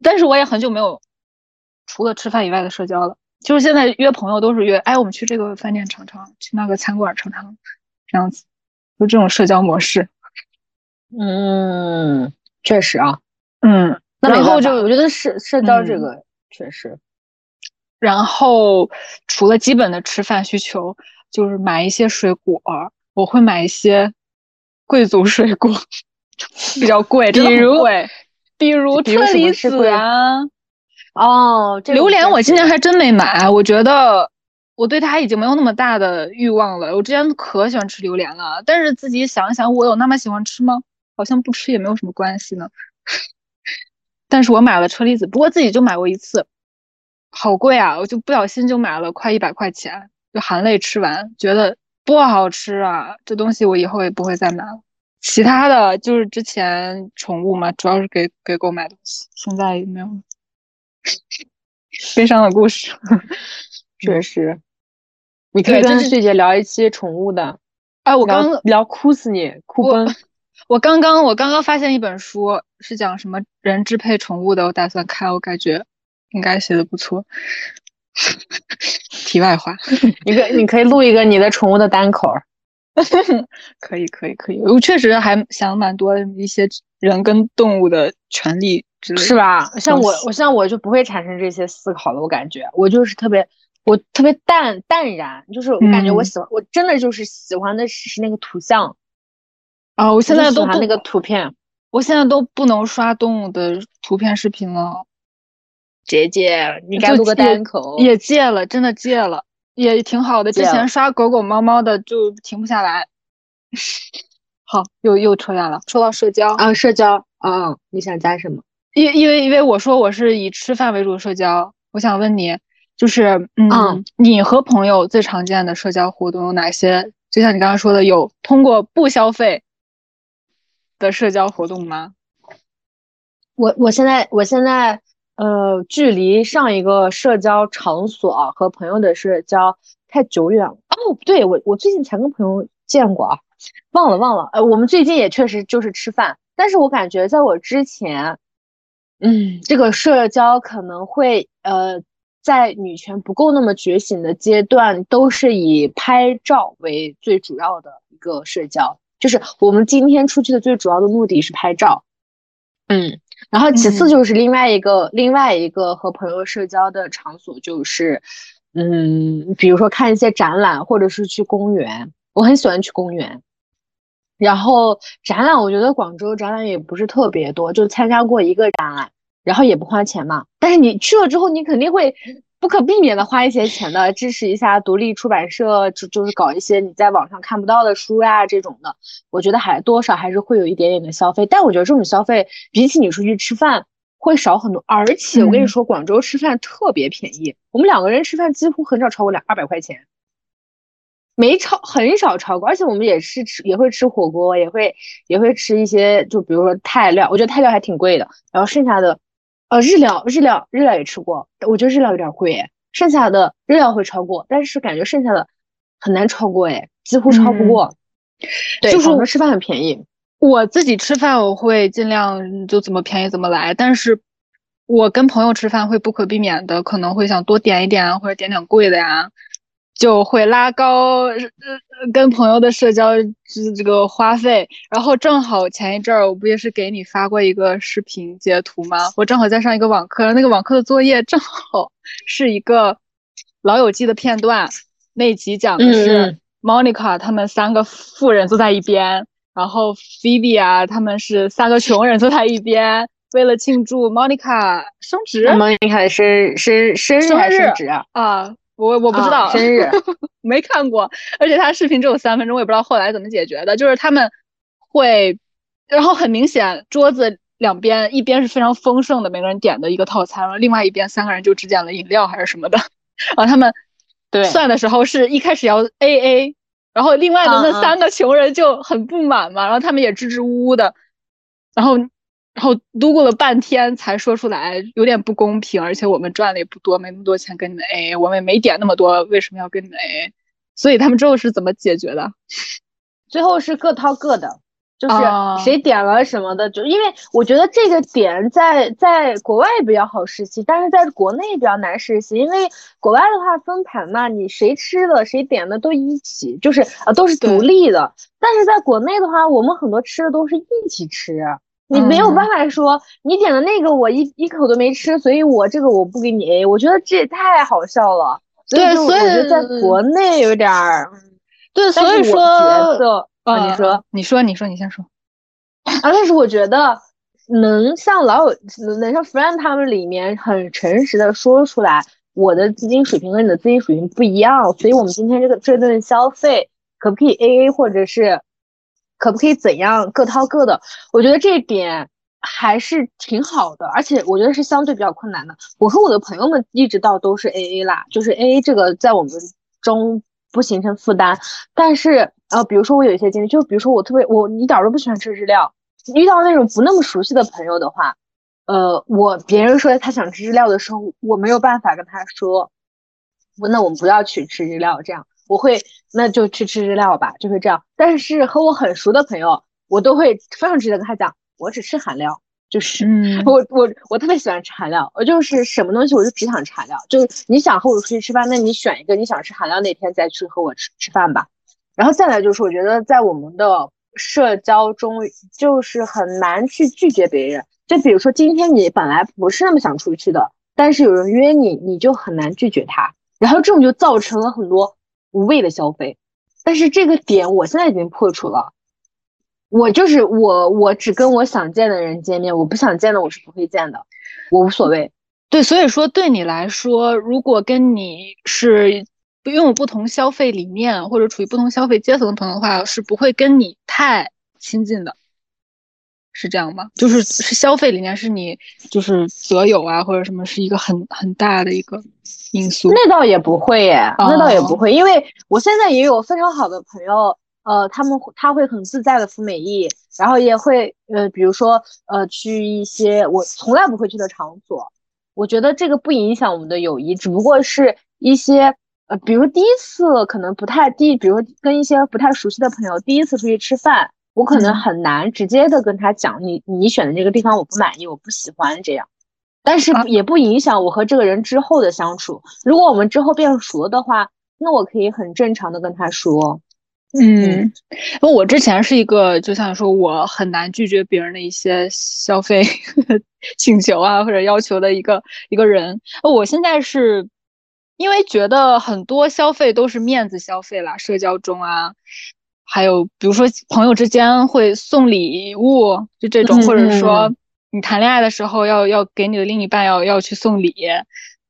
但是我也很久没有除了吃饭以外的社交了。就是现在约朋友都是约，哎，我们去这个饭店尝尝，去那个餐馆尝尝，这样子，就这种社交模式。嗯，确实啊，嗯，然后就我觉得社社交这个确实。然后除了基本的吃饭需求，就是买一些水果，我会买一些。贵族水果 *laughs* 比较贵，比如贵，比如车厘子啊，哦，榴莲我今年还真没买，我觉得我对它已经没有那么大的欲望了。我之前可喜欢吃榴莲了，但是自己想一想，我有那么喜欢吃吗？好像不吃也没有什么关系呢。但是我买了车厘子，不过自己就买过一次，好贵啊！我就不小心就买了快一百块钱，就含泪吃完，觉得。不好吃啊！这东西我以后也不会再买了。其他的就是之前宠物嘛，主要是给给狗买东西，现在也没有。*laughs* 悲伤的故事，*laughs* 确实。你可以跟旭姐聊一期宠物的。哎，我刚聊哭死你，哭崩。我刚刚我刚刚发现一本书，是讲什么人支配宠物的，我打算看，我感觉应该写的不错。*laughs* 题外话，你可你可以录一个你的宠物的单口，*laughs* 可以可以可以，我确实还想蛮多一些人跟动物的权利之类，是吧？像我我像我就不会产生这些思考了，我感觉。我就是特别我特别淡淡然，就是我感觉我喜欢我真的就是喜欢的是是那个图像啊，我现在都那个图片，我现在都不能刷动物的图片视频了。姐姐，你该录个单口。也戒了，真的戒了，也挺好的。之前刷狗狗猫猫的就停不下来。*laughs* 好，又又扯远了，说到社交啊，社交啊，你想加什么？因因为因为我说我是以吃饭为主社交，我想问你，就是嗯，你和朋友最常见的社交活动有哪些？就像你刚刚说的，有通过不消费的社交活动吗？我我现在我现在呃，距离上一个社交场所和朋友的社交太久远了。哦，对我我最近才跟朋友见过啊，忘了忘了。呃，我们最近也确实就是吃饭，但是我感觉在我之前，嗯，这个社交可能会呃。在女权不够那么觉醒的阶段，都是以拍照为最主要的一个社交，就是我们今天出去的最主要的目的是拍照，嗯，然后其次就是另外一个另外一个和朋友社交的场所就是，嗯，比如说看一些展览，或者是去公园，我很喜欢去公园，然后展览，我觉得广州展览也不是特别多，就参加过一个展览。然后也不花钱嘛，但是你去了之后，你肯定会不可避免的花一些钱的，支持一下独立出版社，就就是搞一些你在网上看不到的书呀这种的，我觉得还多少还是会有一点点的消费，但我觉得这种消费比起你出去吃饭会少很多，而且我跟你说，广州吃饭特别便宜，我们两个人吃饭几乎很少超过两二百块钱。没超很少超过，而且我们也是吃也会吃火锅，也会也会吃一些，就比如说泰料，我觉得泰料还挺贵的，然后剩下的。呃，日料日料日料也吃过，我觉得日料有点贵哎。剩下的日料会超过，但是感觉剩下的很难超过哎，几乎超不过。对，就是吃饭很便宜。我自己吃饭我会尽量就怎么便宜怎么来，但是我跟朋友吃饭会不可避免的可能会想多点一点啊，或者点点贵的呀。就会拉高跟朋友的社交这这个花费，然后正好前一阵儿我不也是给你发过一个视频截图吗？我正好在上一个网课，那个网课的作业正好 *laughs* 是一个老友记的片段，那集讲的是 Monica 他们三个富人坐在一边，然后 Phoebe 啊他们是三个穷人坐在一边，为了庆祝 Monica 升职，Monica 是是生日还是升职啊？啊。我我不知道生日 *laughs* 没看过，而且他视频只有三分钟，我也不知道后来怎么解决的。就是他们会，然后很明显桌子两边一边是非常丰盛的，每个人点的一个套餐，然后另外一边三个人就只点了饮料还是什么的。*laughs* 然后他们对算的时候是一开始要 A A，然后另外的那三个穷人就很不满嘛，然后他们也支支吾吾的，然后。然后嘟咕了半天才说出来，有点不公平，而且我们赚的也不多，没那么多钱跟你们 AA，我们也没点那么多，为什么要跟你们 AA？所以他们之后是怎么解决的？最后是各掏各的，就是谁点了什么的，就因为我觉得这个点在在国外比较好实习，但是在国内比较难实习，因为国外的话分盘嘛，你谁吃的谁点的都一起，就是呃都是独立的，但是在国内的话，我们很多吃的都是一起吃。你没有办法说你点的那个我一一口都没吃，所以我这个我不给你 A，我觉得这也太好笑了。对，所以我觉得在国内有点儿。对，所以说角色啊，你说，你说，你说，你先说。*coughs* 啊，但是我觉得能像老友，能像 friend 他们里面很诚实的说出来，我的资金水平和你的资金水平不一样，所以我们今天这个这顿消费可不可以 A A，或者是？可不可以怎样各掏各的？我觉得这一点还是挺好的，而且我觉得是相对比较困难的。我和我的朋友们一直到都是 A A 啦，就是 A A 这个在我们中不形成负担。但是呃，比如说我有一些经历，就比如说我特别我一点都不喜欢吃日料，遇到那种不那么熟悉的朋友的话，呃，我别人说他想吃日料的时候，我没有办法跟他说，那我们不要去吃日料这样。我会，那就去吃日料吧，就会这样。但是和我很熟的朋友，我都会非常直接跟他讲，我只吃韩料，就是 *laughs* 我我我特别喜欢吃韩料，我就是什么东西我就只想吃韩料。就是你想和我出去吃饭，那你选一个你想吃韩料那天再去和我吃吃饭吧。然后再来就是，我觉得在我们的社交中，就是很难去拒绝别人。就比如说今天你本来不是那么想出去的，但是有人约你，你就很难拒绝他。然后这种就造成了很多。无谓的消费，但是这个点我现在已经破除了。我就是我，我只跟我想见的人见面，我不想见的我是不会见的，我无所谓。对，所以说对你来说，如果跟你是拥有不同消费理念或者处于不同消费阶层的朋友的话，是不会跟你太亲近的。是这样吗？就是是消费里面是你就是择友啊，或者什么是一个很很大的一个因素？那倒也不会耶，那倒也不会，因为我现在也有非常好的朋友，呃，他们他会很自在的服美役，然后也会呃，比如说呃，去一些我从来不会去的场所。我觉得这个不影响我们的友谊，只不过是一些呃，比如第一次可能不太第，比如跟一些不太熟悉的朋友第一次出去吃饭。我可能很难直接的跟他讲，你你选的这个地方我不满意，我不喜欢这样，但是也不影响我和这个人之后的相处。如果我们之后变熟了的话，那我可以很正常的跟他说，嗯，我之前是一个就像说我很难拒绝别人的一些消费 *laughs* 请求啊或者要求的一个一个人，我现在是因为觉得很多消费都是面子消费啦，社交中啊。还有，比如说朋友之间会送礼物，就这种，或者说你谈恋爱的时候要要给你的另一半要要去送礼，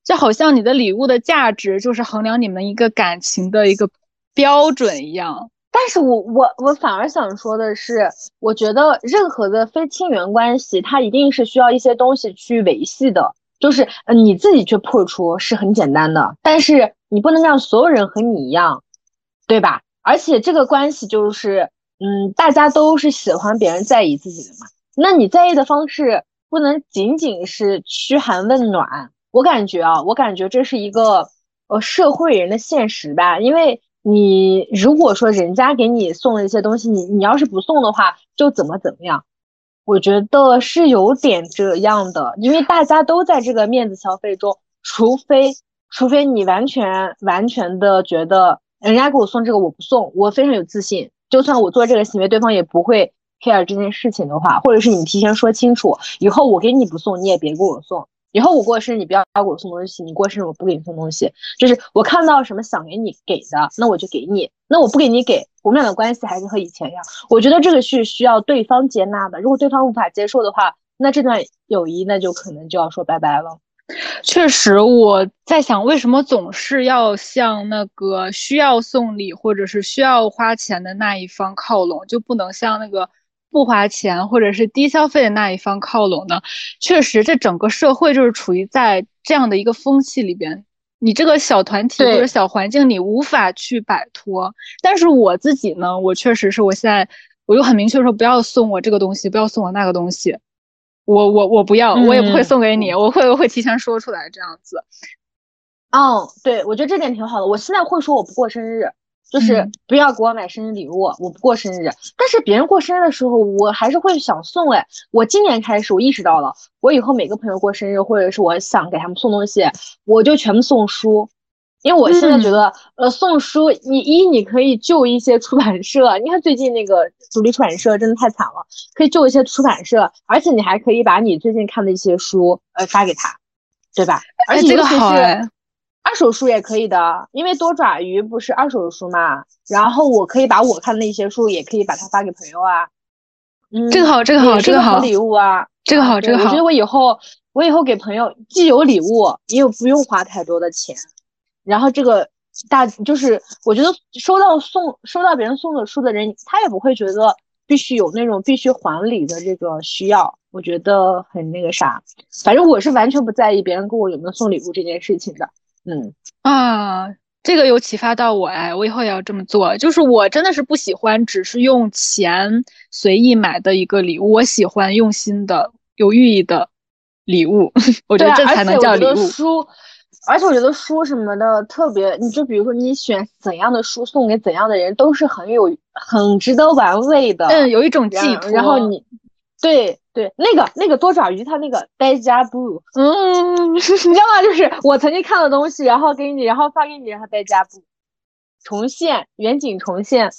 就好像你的礼物的价值就是衡量你们一个感情的一个标准一样。但是我我我反而想说的是，我觉得任何的非亲缘关系，它一定是需要一些东西去维系的，就是呃你自己去破除是很简单的，但是你不能让所有人和你一样，对吧？而且这个关系就是，嗯，大家都是喜欢别人在意自己的嘛。那你在意的方式不能仅仅是嘘寒问暖。我感觉啊，我感觉这是一个呃社会人的现实吧。因为你如果说人家给你送了一些东西，你你要是不送的话，就怎么怎么样。我觉得是有点这样的，因为大家都在这个面子消费中，除非除非你完全完全的觉得。人家给我送这个我不送，我非常有自信。就算我做这个行为，对方也不会 care 这件事情的话，或者是你提前说清楚，以后我给你不送，你也别给我送。以后我过生日你不要给我送东西，你过生日我不给你送东西。就是我看到什么想给你给的，那我就给你。那我不给你给，我们俩的关系还是和以前一样。我觉得这个是需要对方接纳的。如果对方无法接受的话，那这段友谊那就可能就要说拜拜了。确实，我在想，为什么总是要向那个需要送礼或者是需要花钱的那一方靠拢，就不能向那个不花钱或者是低消费的那一方靠拢呢？确实，这整个社会就是处于在这样的一个风气里边，你这个小团体或者小环境，你无法去摆脱。但是我自己呢，我确实是我现在，我就很明确说，不要送我这个东西，不要送我那个东西。我我我不要，我也不会送给你，我会我会提前说出来这样子。嗯，对，我觉得这点挺好的。我现在会说我不过生日，就是不要给我买生日礼物，我不过生日。但是别人过生日的时候，我还是会想送哎。我今年开始我意识到了，我以后每个朋友过生日，或者是我想给他们送东西，我就全部送书。因为我现在觉得，呃，送书，你一你可以救一些出版社，你看最近那个主力出版社真的太惨了，可以救一些出版社，而且你还可以把你最近看的一些书，呃，发给他，对吧？而且这个好二手书也可以的，因为多爪鱼不是二手书嘛，然后我可以把我看的那些书，也可以把它发给朋友啊。嗯，这个好，这个好，这个好礼物啊，这个好，这个好。我觉得我以后，我以后给朋友既有礼物，也有不用花太多的钱。然后这个大就是，我觉得收到送收到别人送的书的人，他也不会觉得必须有那种必须还礼的这个需要，我觉得很那个啥。反正我是完全不在意别人给我有没有送礼物这件事情的。嗯啊，这个有启发到我哎，我以后也要这么做。就是我真的是不喜欢只是用钱随意买的一个礼物，我喜欢用心的有寓意的礼物，*laughs* 我觉得这才能叫礼物。而且我觉得书什么的特别，你就比如说你选怎样的书送给怎样的人，都是很有很值得玩味的。嗯，有一种寄托。然后你，对对，那个那个多爪鱼，它那个呆加布，嗯，*laughs* 你知道吗？就是我曾经看的东西，然后给你，然后发给你，然后呆加布，重现远景重现。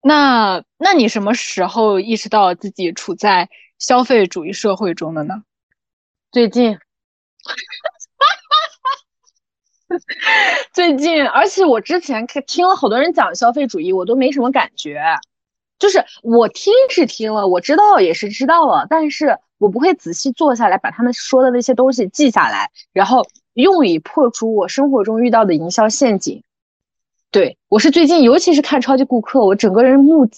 那那你什么时候意识到自己处在消费主义社会中的呢？最近。*laughs* 最近，而且我之前听了好多人讲消费主义，我都没什么感觉。就是我听是听了，我知道也是知道了，但是我不会仔细坐下来把他们说的那些东西记下来，然后用以破除我生活中遇到的营销陷阱。对我是最近，尤其是看超级顾客，我整个人目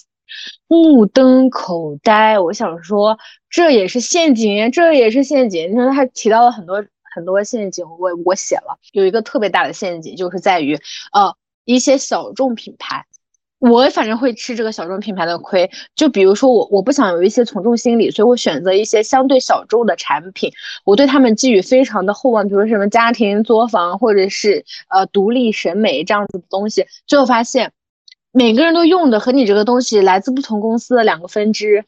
目瞪口呆。我想说，这也是陷阱，这也是陷阱。你说他提到了很多很多陷阱，我我写了有一个特别大的陷阱，就是在于呃一些小众品牌。我反正会吃这个小众品牌的亏，就比如说我我不想有一些从众心理，所以我选择一些相对小众的产品，我对他们寄予非常的厚望，比如什么家庭作坊或者是呃独立审美这样子的东西，最后发现每个人都用的和你这个东西来自不同公司的两个分支，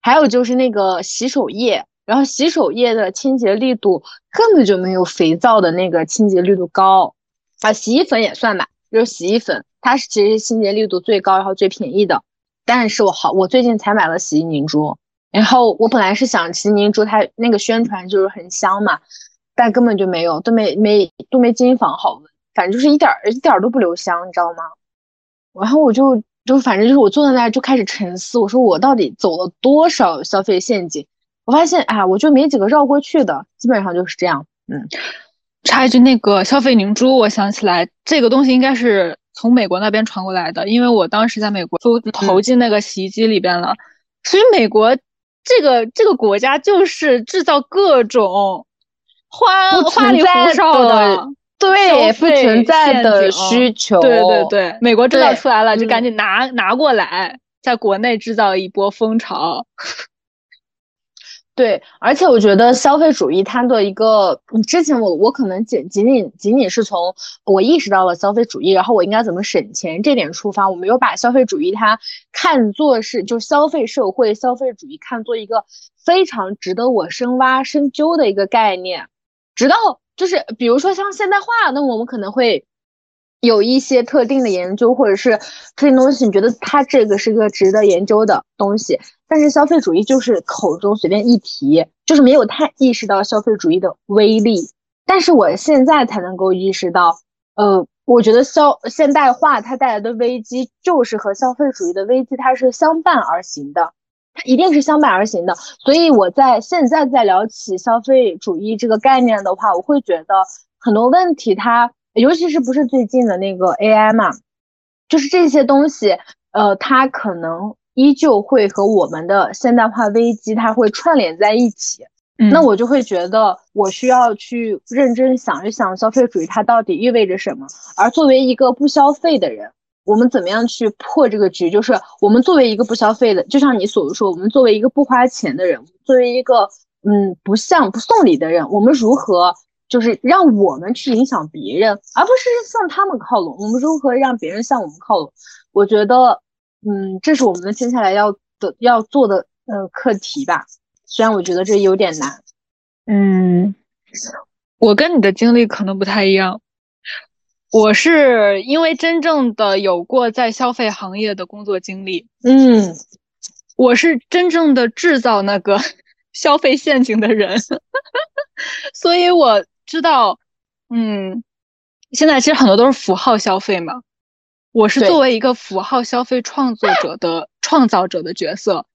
还有就是那个洗手液，然后洗手液的清洁力度根本就没有肥皂的那个清洁力度高，啊，洗衣粉也算吧，就是洗衣粉。它是其实清洁力度最高，然后最便宜的。但是我好，我最近才买了洗衣凝珠，然后我本来是想洗衣凝珠，它那个宣传就是很香嘛，但根本就没有，都没没都没金纺好闻，反正就是一点一点都不留香，你知道吗？然后我就就反正就是我坐在那儿就开始沉思，我说我到底走了多少消费陷阱？我发现哎，我就没几个绕过去的，基本上就是这样。嗯，插一句，那个消费凝珠，我想起来这个东西应该是。从美国那边传过来的，因为我当时在美国都投进那个洗衣机里边了，所以美国这个这个国家就是制造各种花花里胡哨的，对不存在的需求，对对对，美国制造出来了就赶紧拿拿过来，在国内制造一波风潮。对，而且我觉得消费主义它的一个，之前我我可能仅仅仅仅仅是从我意识到了消费主义，然后我应该怎么省钱这点出发，我没有把消费主义它看作是就消费社会消费主义看作一个非常值得我深挖深究的一个概念，直到就是比如说像现代化，那么我们可能会。有一些特定的研究，或者是特定东西，你觉得它这个是个值得研究的东西，但是消费主义就是口中随便一提，就是没有太意识到消费主义的威力。但是我现在才能够意识到，呃，我觉得消现代化它带来的危机，就是和消费主义的危机它是相伴而行的，它一定是相伴而行的。所以我在现在在聊起消费主义这个概念的话，我会觉得很多问题它。尤其是不是最近的那个 AI 嘛，就是这些东西，呃，它可能依旧会和我们的现代化危机，它会串联在一起。那我就会觉得，我需要去认真想一想，消费主义它到底意味着什么。而作为一个不消费的人，我们怎么样去破这个局？就是我们作为一个不消费的，就像你所说，我们作为一个不花钱的人，作为一个嗯不像不送礼的人，我们如何？就是让我们去影响别人，而不是向他们靠拢。我们如何让别人向我们靠拢？我觉得，嗯，这是我们接下来要的要做的呃课题吧。虽然我觉得这有点难。嗯，我跟你的经历可能不太一样。我是因为真正的有过在消费行业的工作经历。嗯，我是真正的制造那个 *laughs* 消费陷阱的人，*laughs* 所以我。知道，嗯，现在其实很多都是符号消费嘛。我是作为一个符号消费创作者的创造者的角色，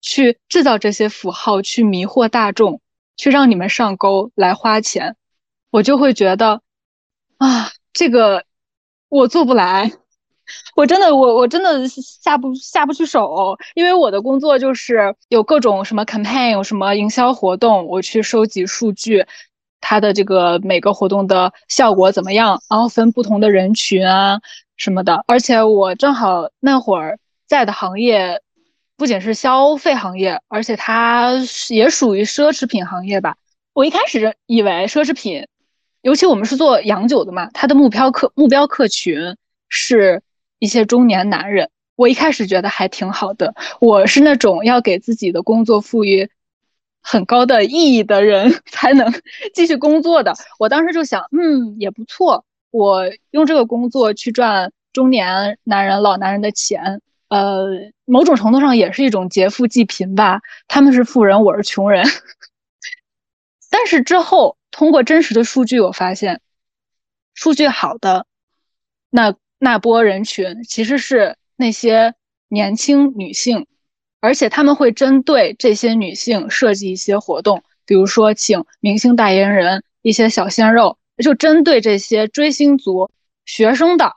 去制造这些符号，去迷惑大众，去让你们上钩来花钱。我就会觉得，啊，这个我做不来，我真的，我我真的下不下不去手，因为我的工作就是有各种什么 campaign，有什么营销活动，我去收集数据。它的这个每个活动的效果怎么样？然后分不同的人群啊什么的。而且我正好那会儿在的行业，不仅是消费行业，而且它也属于奢侈品行业吧。我一开始以为奢侈品，尤其我们是做洋酒的嘛，它的目标客目标客群是一些中年男人。我一开始觉得还挺好的。我是那种要给自己的工作赋予。很高的意义的人 *laughs* 才能继续工作的。我当时就想，嗯，也不错。我用这个工作去赚中年男人、老男人的钱，呃，某种程度上也是一种劫富济贫吧。他们是富人，我是穷人。*laughs* 但是之后通过真实的数据，我发现，数据好的那那波人群其实是那些年轻女性。而且他们会针对这些女性设计一些活动，比如说请明星代言人、一些小鲜肉，就针对这些追星族、学生党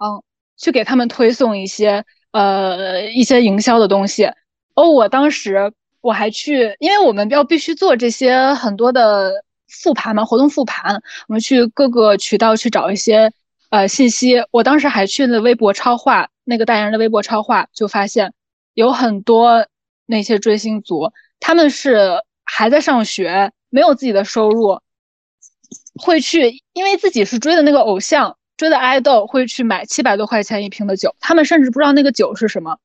去给他们推送一些呃一些营销的东西。哦，我当时我还去，因为我们要必须做这些很多的复盘嘛，活动复盘，我们去各个渠道去找一些呃信息。我当时还去了微博超话，那个代言人的微博超话，就发现有很多那些追星族，他们是还在上学，没有自己的收入。会去，因为自己是追的那个偶像，追的爱豆，会去买七百多块钱一瓶的酒。他们甚至不知道那个酒是什么，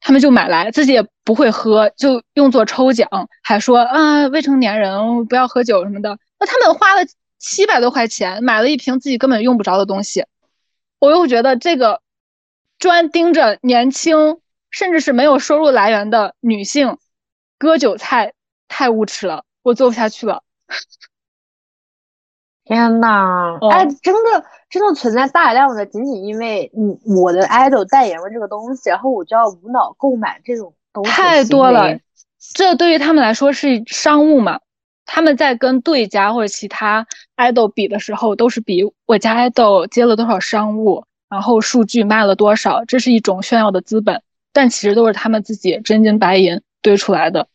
他们就买来，自己也不会喝，就用作抽奖，还说啊未成年人不要喝酒什么的。那他们花了七百多块钱买了一瓶自己根本用不着的东西，我又觉得这个专盯着年轻，甚至是没有收入来源的女性割韭菜，太无耻了，我做不下去了。天呐，哎，真的真的存在大量的，仅仅因为你我的 idol 代言了这个东西，然后我就要无脑购买这种东西，太多了。这对于他们来说是商务嘛？他们在跟对家或者其他 idol 比的时候，都是比我家 idol 接了多少商务，然后数据卖了多少，这是一种炫耀的资本。但其实都是他们自己真金白银堆出来的，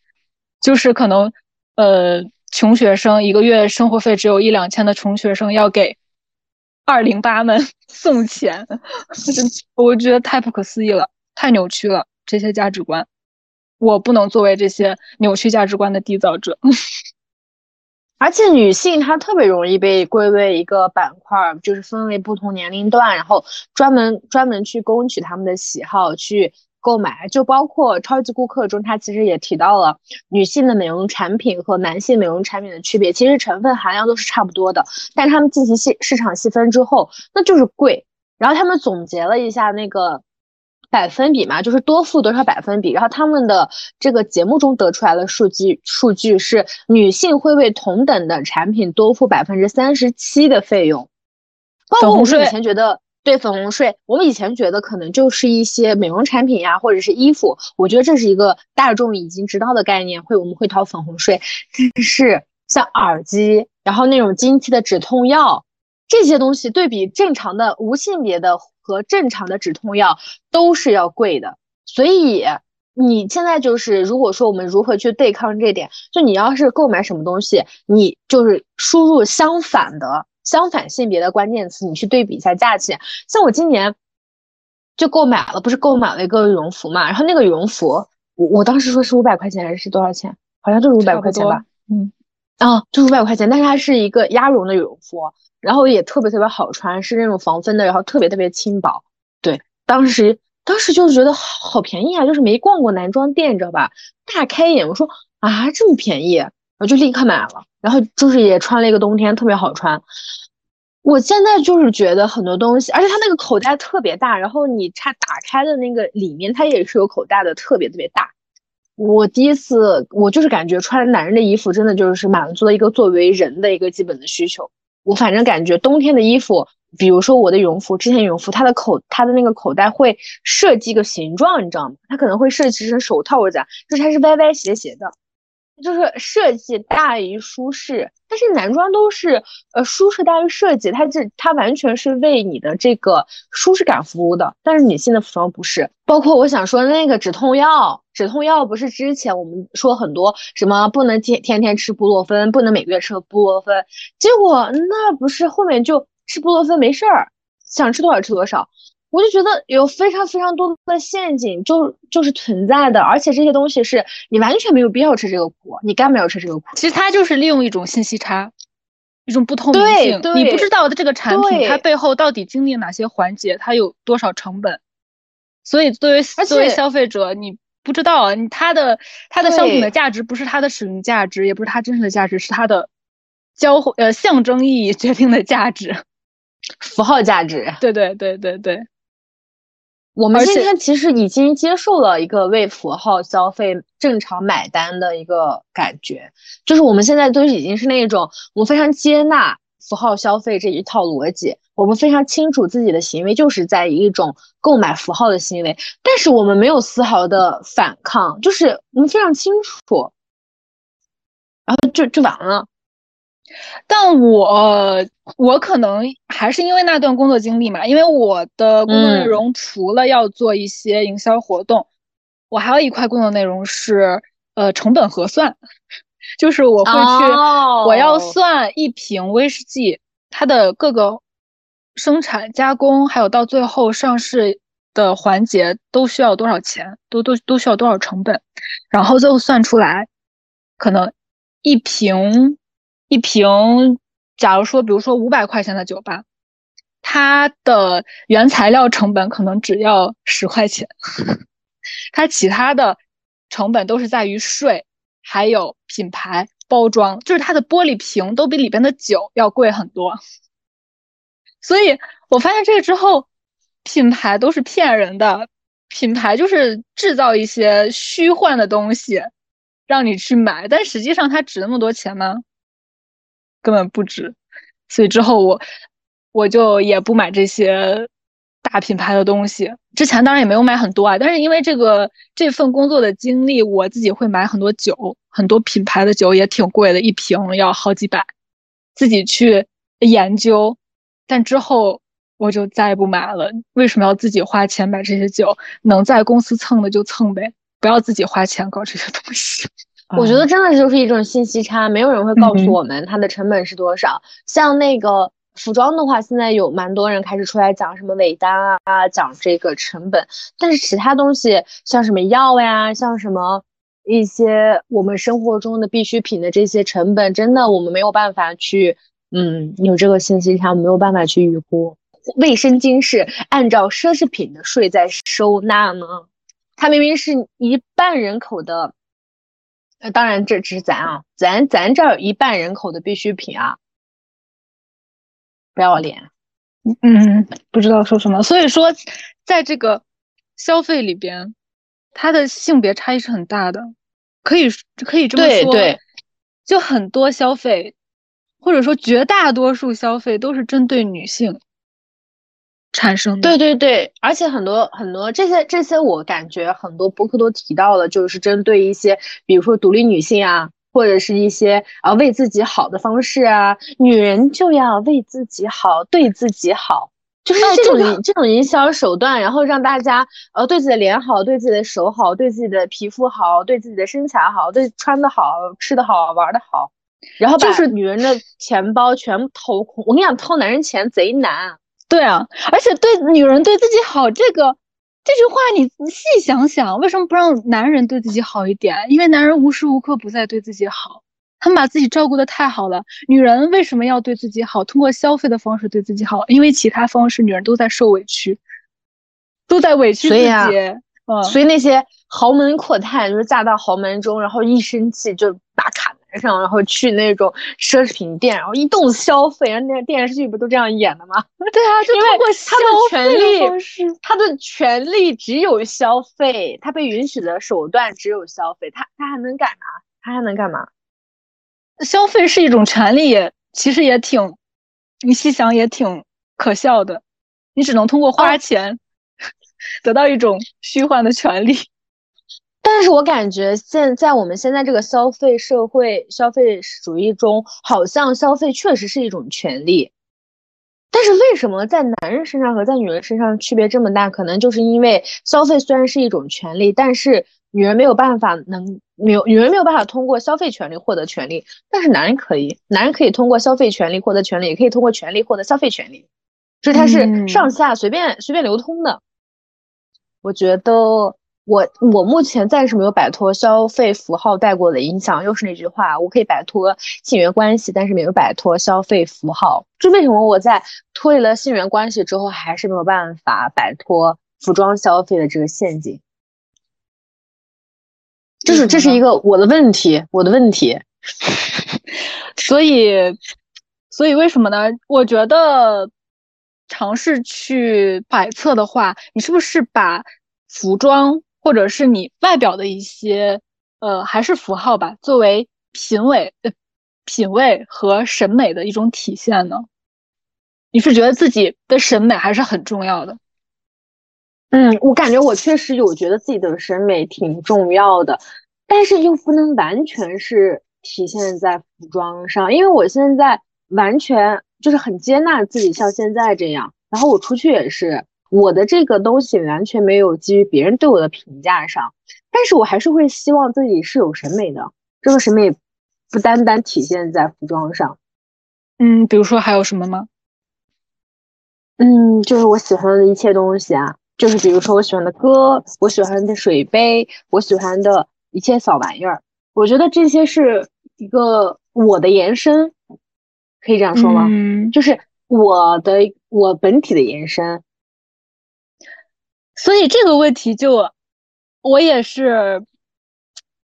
就是可能，呃。穷学生一个月生活费只有一两千的穷学生要给二零八们 *laughs* 送钱，*laughs* 我觉得太不可思议了，太扭曲了这些价值观，我不能作为这些扭曲价值观的缔造者。*laughs* 而且女性她特别容易被归为一个板块，就是分为不同年龄段，然后专门专门去攻取他们的喜好去。购买就包括超级顾客中，他其实也提到了女性的美容产品和男性美容产品的区别，其实成分含量都是差不多的，但他们进行细市场细分之后，那就是贵。然后他们总结了一下那个百分比嘛，就是多付多少百分比。然后他们的这个节目中得出来的数据数据是，女性会为同等的产品多付百分之三十七的费用。包括我们以前觉得。对粉红税，我们以前觉得可能就是一些美容产品呀，或者是衣服，我觉得这是一个大众已经知道的概念，会我们会掏粉红税。但是像耳机，然后那种经期的止痛药这些东西，对比正常的无性别的和正常的止痛药都是要贵的。所以你现在就是，如果说我们如何去对抗这点，就你要是购买什么东西，你就是输入相反的。相反性别的关键词，你去对比一下价钱。像我今年就购买了，不是购买了一个羽绒服嘛？然后那个羽绒服，我我当时说是五百块钱还是多少钱？好像就是五百块钱吧。嗯，啊，就五百块钱，但是它是一个鸭绒的羽绒服，然后也特别特别好穿，是那种防风的，然后特别特别轻薄。对，当时当时就是觉得好便宜啊，就是没逛过男装店，你知道吧？大开眼，我说啊，这么便宜。我就立刻买了，然后就是也穿了一个冬天，特别好穿。我现在就是觉得很多东西，而且它那个口袋特别大，然后你插打开的那个里面它也是有口袋的，特别特别大。我第一次，我就是感觉穿男人的衣服真的就是满足了一个作为人的一个基本的需求。我反正感觉冬天的衣服，比如说我的羽绒服，之前羽绒服它的口它的那个口袋会设计个形状，你知道吗？它可能会设计成手套或者咋，就是它是歪歪斜斜的。就是设计大于舒适，但是男装都是呃舒适大于设计，它这它完全是为你的这个舒适感服务的。但是女性的服装不是，包括我想说那个止痛药，止痛药不是之前我们说很多什么不能天天天吃布洛芬，不能每个月吃布洛芬，结果那不是后面就吃布洛芬没事儿，想吃多少吃多少。我就觉得有非常非常多的陷阱，就就是存在的，而且这些东西是你完全没有必要吃这个苦，你干嘛要吃这个苦？其实它就是利用一种信息差，一种不透明性，你不知道的这个产品它背后到底经历哪些环节，它有多少成本，所以作为作为消费者，你不知道你它的它的商品的价值不是它的使用价值，也不是它真实的价值，是它的交呃象征意义决定的价值，符号价值。对对对对对。我们今天其实已经接受了一个为符号消费正常买单的一个感觉，就是我们现在都已经是那种我们非常接纳符号消费这一套逻辑，我们非常清楚自己的行为就是在一种购买符号的行为，但是我们没有丝毫的反抗，就是我们非常清楚，然后就就完了。但我我可能还是因为那段工作经历嘛，因为我的工作内容除了要做一些营销活动，我还有一块工作内容是呃成本核算，*laughs* 就是我会去我要算一瓶威士忌它的各个生产加工，还有到最后上市的环节都需要多少钱，都都都需要多少成本，然后最后算出来，可能一瓶。一瓶，假如说，比如说五百块钱的酒吧，它的原材料成本可能只要十块钱，*laughs* 它其他的成本都是在于税，还有品牌包装，就是它的玻璃瓶都比里边的酒要贵很多。所以我发现这个之后，品牌都是骗人的，品牌就是制造一些虚幻的东西，让你去买，但实际上它值那么多钱吗？根本不值，所以之后我我就也不买这些大品牌的东西。之前当然也没有买很多啊，但是因为这个这份工作的经历，我自己会买很多酒，很多品牌的酒也挺贵的，一瓶要好几百，自己去研究。但之后我就再也不买了。为什么要自己花钱买这些酒？能在公司蹭的就蹭呗，不要自己花钱搞这些东西。我觉得真的就是一种信息差，没有人会告诉我们它的成本是多少。像那个服装的话，现在有蛮多人开始出来讲什么尾单啊，讲这个成本。但是其他东西，像什么药呀，像什么一些我们生活中的必需品的这些成本，真的我们没有办法去，嗯，有这个信息差，没有办法去预估。卫生巾是按照奢侈品的税在收纳呢，它明明是一半人口的。那当然，这只是咱啊，咱咱这儿一半人口的必需品啊，不要脸。嗯，不知道说什么。所以说，在这个消费里边，它的性别差异是很大的，可以可以这么说。对对，就很多消费，或者说绝大多数消费都是针对女性。产生对对对，而且很多很多这些这些，我感觉很多博客都提到了，就是针对一些，比如说独立女性啊，或者是一些啊为自己好的方式啊，女人就要为自己好，对自己好，就是这种这种营销手段，然后让大家呃对自己的脸好，对自己的手好，对自己的皮肤好，对自己的身材好，对穿的好，吃的好，玩的好，然后就是女人的钱包全部掏空。我跟你讲，掏男人钱贼难。对啊，而且对女人对自己好这个这句话，你细想想，为什么不让男人对自己好一点？因为男人无时无刻不在对自己好，他们把自己照顾的太好了。女人为什么要对自己好？通过消费的方式对自己好，因为其他方式女人都在受委屈，都在委屈自己。嗯，所以那些豪门阔太就是嫁到豪门中，然后一生气就打卡。上，然后去那种奢侈品店，然后一动消费，然后那电视剧不都这样演的吗？*laughs* 对啊，就通过他的权利，他的权利只有消费，他被允许的手段只有消费，他他还能干嘛？他还能干嘛？消费是一种权利，其实也挺，你细想也挺可笑的，你只能通过花钱 *laughs* 得到一种虚幻的权利。但是我感觉现在我们现在这个消费社会、消费主义中，好像消费确实是一种权利。但是为什么在男人身上和在女人身上区别这么大？可能就是因为消费虽然是一种权利，但是女人没有办法能没有女人没有办法通过消费权利获得权利，但是男人可以，男人可以通过消费权利获得权利，也可以通过权利获得消费权利，所以它是上下随便随便流通的。我觉得。我我目前暂时没有摆脱消费符号带过的影响，又是那句话，我可以摆脱性缘关系，但是没有摆脱消费符号。这为什么我在脱离了性缘关系之后，还是没有办法摆脱服装消费的这个陷阱？就是这是一个我的问题，我的问题。*laughs* 所以，所以为什么呢？我觉得尝试去摆测的话，你是不是把服装？或者是你外表的一些，呃，还是符号吧，作为品味、呃，品味和审美的一种体现呢？你是觉得自己的审美还是很重要的？嗯，我感觉我确实有觉得自己的审美挺重要的，但是又不能完全是体现在服装上，因为我现在完全就是很接纳自己像现在这样，然后我出去也是，我的这个东西完全没有基于别人对我的评价上，但是我还是会希望自己是有审美的，这个审美不单单体现在服装上。嗯，比如说还有什么吗？嗯，就是我喜欢的一切东西啊，就是比如说我喜欢的歌，我喜欢的水杯，我喜欢的一切小玩意儿。我觉得这些是一个我的延伸，可以这样说吗？嗯，就是我的我本体的延伸。所以这个问题就，我也是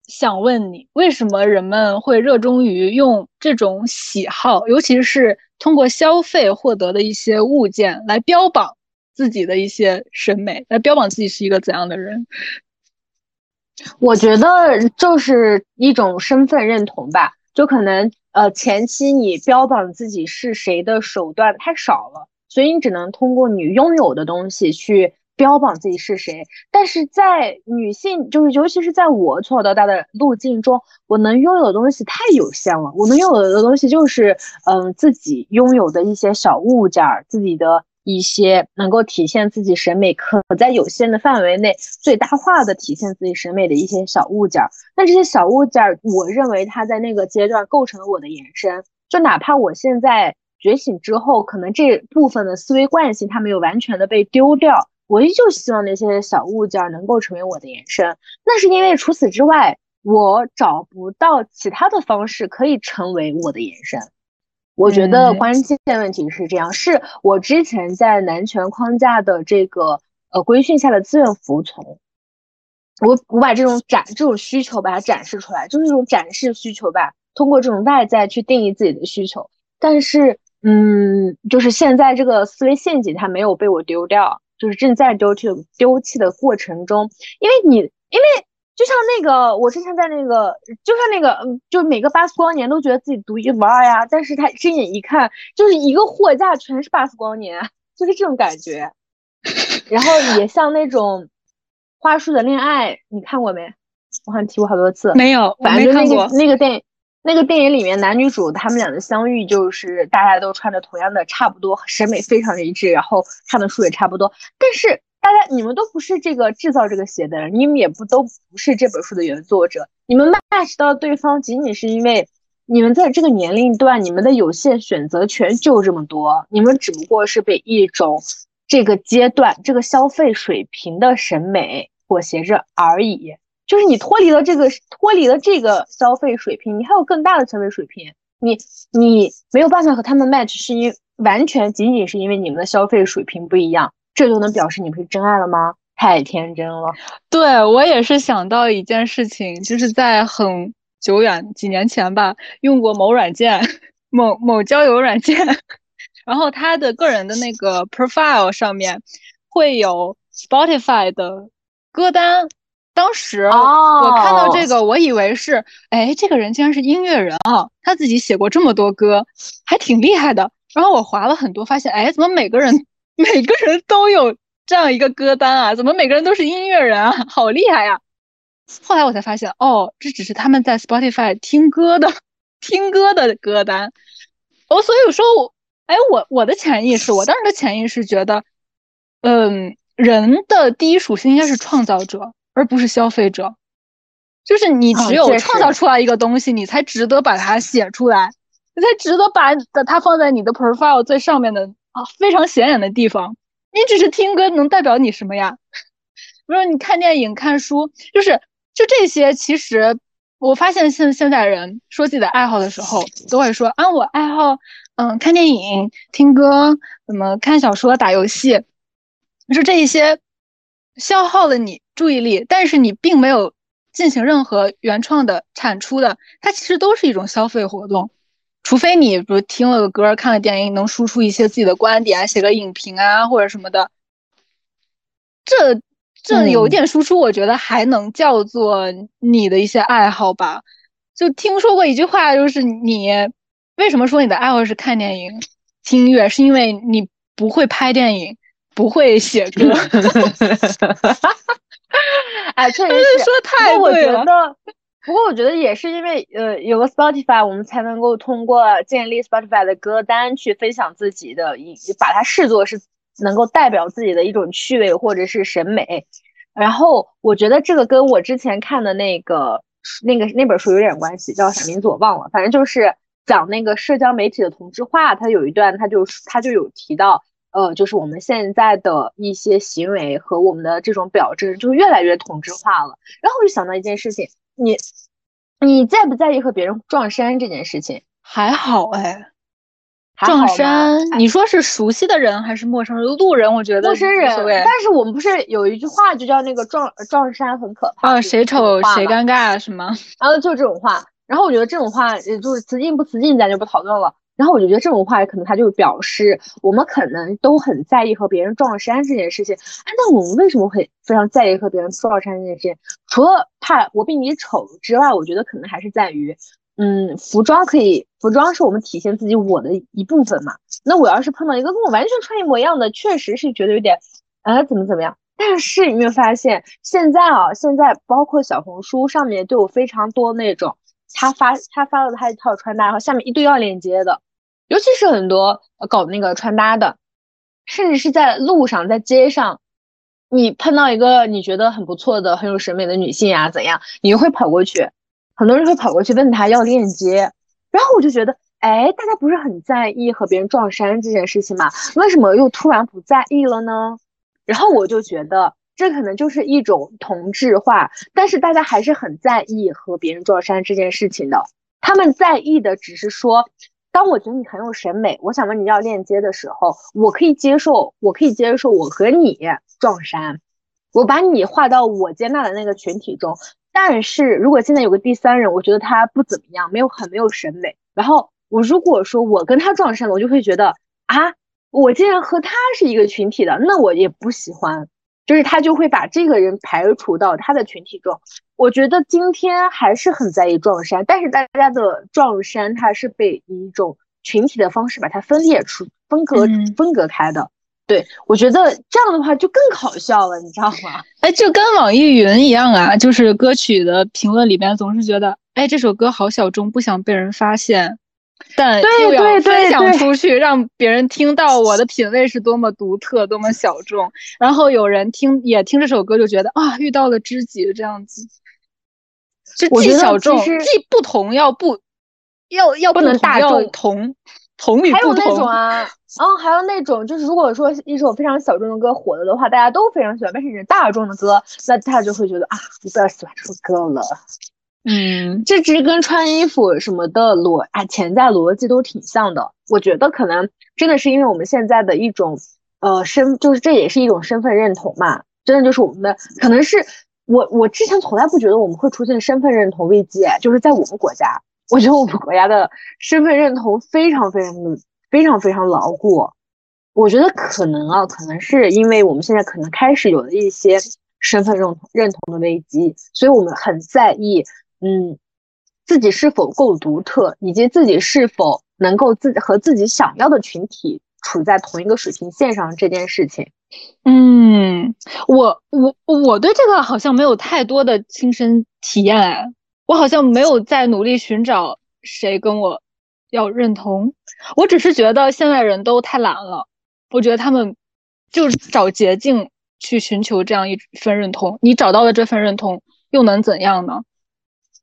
想问你，为什么人们会热衷于用这种喜好，尤其是通过消费获得的一些物件来标榜自己的一些审美，来标榜自己是一个怎样的人？我觉得就是一种身份认同吧，就可能呃前期你标榜自己是谁的手段太少了，所以你只能通过你拥有的东西去标榜自己是谁。但是在女性，就是尤其是在我从小到大的路径中，我能拥有的东西太有限了。我能拥有的东西就是嗯自己拥有的一些小物件儿，自己的。一些能够体现自己审美，可在有限的范围内最大化的体现自己审美的一些小物件儿。那这些小物件儿，我认为它在那个阶段构成了我的延伸。就哪怕我现在觉醒之后，可能这部分的思维惯性它没有完全的被丢掉，我依旧希望那些小物件儿能够成为我的延伸。那是因为除此之外，我找不到其他的方式可以成为我的延伸。我觉得关键问题是这样，是我之前在男权框架的这个呃规训下的自愿服从。我我把这种展这种需求把它展示出来，就是一种展示需求吧，通过这种外在去定义自己的需求。但是，嗯，就是现在这个思维陷阱它没有被我丢掉，就是正在丢弃丢弃的过程中，因为你因为。就像那个，我之前在那个，就像那个，嗯，就每个巴斯光年都觉得自己独一无二呀，但是他睁眼一看，就是一个货架全是巴斯光年，就是这种感觉。然后也像那种花束的恋爱，你看过没？我好像提过好多次。没有，反正那个那个电影，那个电影里面男女主他们俩的相遇，就是大家都穿着同样的，差不多审美非常的一致，然后看的书也差不多，但是。大家，你们都不是这个制造这个鞋的人，你们也不都不是这本书的原作者。你们 match 到对方，仅仅是因为你们在这个年龄段，你们的有限选择权就这么多。你们只不过是被一种这个阶段、这个消费水平的审美裹挟着而已。就是你脱离了这个，脱离了这个消费水平，你还有更大的消费水平。你你没有办法和他们 match，是因为完全仅仅是因为你们的消费水平不一样。这就能表示你们是真爱了吗？太天真了。对我也是想到一件事情，就是在很久远几年前吧，用过某软件，某某交友软件，*laughs* 然后他的个人的那个 profile 上面会有 Spotify 的歌单。当时我看到这个，我以为是，哎，这个人竟然是音乐人啊，他自己写过这么多歌，还挺厉害的。然后我划了很多，发现，哎，怎么每个人。*laughs* 每个人都有这样一个歌单啊？怎么每个人都是音乐人啊？*laughs* 好厉害呀！后来我才发现，哦，这只是他们在 Spotify 听歌的听歌的歌单。哦，所以说我，哎，我我的潜意识，我当时的潜意识觉得，嗯，人的第一属性应该是创造者，而不是消费者。就是你只有创造出来一个东西，你才值得把它写出来，你才值得把它放在你的 profile 最上面的。啊，非常显眼的地方，你只是听歌能代表你什么呀？*laughs* 比如说你看电影、看书，就是就这些。其实我发现现现在人说自己的爱好的时候，都会说啊，我爱好嗯看电影、听歌，怎么看小说、打游戏，就是这一些消耗了你注意力，但是你并没有进行任何原创的产出的，它其实都是一种消费活动。除非你比如听了个歌，看了电影，能输出一些自己的观点，写个影评啊或者什么的，这这有点输出，我觉得还能叫做你的一些爱好吧。就听说过一句话，就是你为什么说你的爱好是看电影、听音乐，是因为你不会拍电影，不会写歌。*laughs* 哎，确实说太对了。不过我觉得也是因为呃有个 Spotify，我们才能够通过建立 Spotify 的歌单去分享自己的一，把它视作是能够代表自己的一种趣味或者是审美。然后我觉得这个跟我之前看的那个那个那本书有点关系，叫啥名字我忘了，反正就是讲那个社交媒体的同质化。它有一段，它就它就有提到，呃，就是我们现在的一些行为和我们的这种表征，就越来越同质化了。然后我就想到一件事情。你，你在不在意和别人撞衫这件事情？还好哎，撞衫，你说是熟悉的人还是陌生人？路人，我觉得陌生人。但是我们不是有一句话就叫那个撞撞衫很可怕啊，谁丑谁尴尬是吗？然后就这种话，然后我觉得这种话，也就是雌竞不雌竞，咱就不讨论了。然后我就觉得这种话可能他就表示我们可能都很在意和别人撞衫这件事情。哎，那我们为什么会非常在意和别人撞衫这件事情？除了怕我比你丑之外，我觉得可能还是在于，嗯，服装可以，服装是我们体现自己我的一部分嘛。那我要是碰到一个跟我完全穿一模一样的，确实是觉得有点，呃，怎么怎么样。但是你有没有发现，现在啊，现在包括小红书上面都有非常多那种他发他发了他一套穿搭，然后下面一堆要链接的。尤其是很多搞那个穿搭的，甚至是在路上、在街上，你碰到一个你觉得很不错的、很有审美的女性啊，怎样，你就会跑过去，很多人会跑过去问她要链接。然后我就觉得，哎，大家不是很在意和别人撞衫这件事情吗？为什么又突然不在意了呢？然后我就觉得，这可能就是一种同质化，但是大家还是很在意和别人撞衫这件事情的。他们在意的只是说。当我觉得你很有审美，我想问你要链接的时候，我可以接受，我可以接受我和你撞衫，我把你划到我接纳的那个群体中。但是如果现在有个第三人，我觉得他不怎么样，没有很没有审美，然后我如果说我跟他撞衫了，我就会觉得啊，我竟然和他是一个群体的，那我也不喜欢。就是他就会把这个人排除到他的群体中。我觉得今天还是很在意撞衫，但是大家的撞衫，它是被以一种群体的方式把它分裂出、分隔、分隔开的。对我觉得这样的话就更搞笑了，你知道吗？*laughs* 哎，就跟网易云一样啊，就是歌曲的评论里边总是觉得，哎，这首歌好小众，不想被人发现。*laughs* 但又要分享出去，让别人听到我的品味是多么独特、多么小众。然后有人听也听这首歌，就觉得啊，遇到了知己这样子。就既小众，既不同，要不要要不能大众同同与不同。还有那种啊，嗯，还有那种就是，如果说一首非常小众的歌火了的话，大家都非常喜欢，但是是大众的歌，那大家就会觉得啊，你不要喜欢这首歌了。嗯，这其实跟穿衣服什么的逻啊潜在逻辑都挺像的。我觉得可能真的是因为我们现在的一种呃身，就是这也是一种身份认同嘛。真的就是我们的，可能是我我之前从来不觉得我们会出现身份认同危机，就是在我们国家，我觉得我们国家的身份认同非常非常的非常非常牢固。我觉得可能啊，可能是因为我们现在可能开始有了一些身份认同认同的危机，所以我们很在意。嗯，自己是否够独特，以及自己是否能够自和自己想要的群体处在同一个水平线上这件事情。嗯，我我我对这个好像没有太多的亲身体验，哎我好像没有在努力寻找谁跟我要认同，我只是觉得现在人都太懒了，我觉得他们就找捷径去寻求这样一份认同，你找到了这份认同又能怎样呢？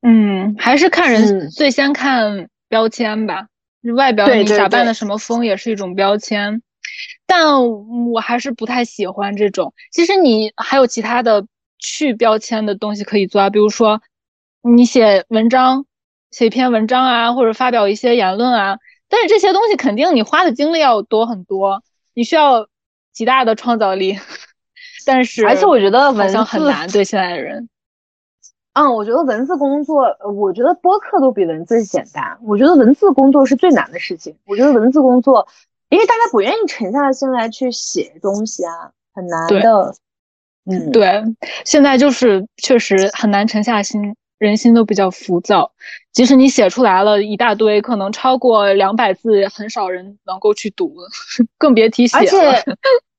嗯，还是看人，最先看标签吧。外表你打扮的什么风也是一种标签，但我还是不太喜欢这种。其实你还有其他的去标签的东西可以做啊，比如说你写文章，写一篇文章啊，或者发表一些言论啊。但是这些东西肯定你花的精力要多很多，你需要极大的创造力。*laughs* 但是而且我觉得好像很难对现在的人。嗯，我觉得文字工作，我觉得播客都比文字简单。我觉得文字工作是最难的事情。我觉得文字工作，因为大家不愿意沉下心来去写东西啊，很难的。嗯，对，现在就是确实很难沉下心，人心都比较浮躁。即使你写出来了一大堆，可能超过两百字，很少人能够去读，*laughs* 更别提写了。而且，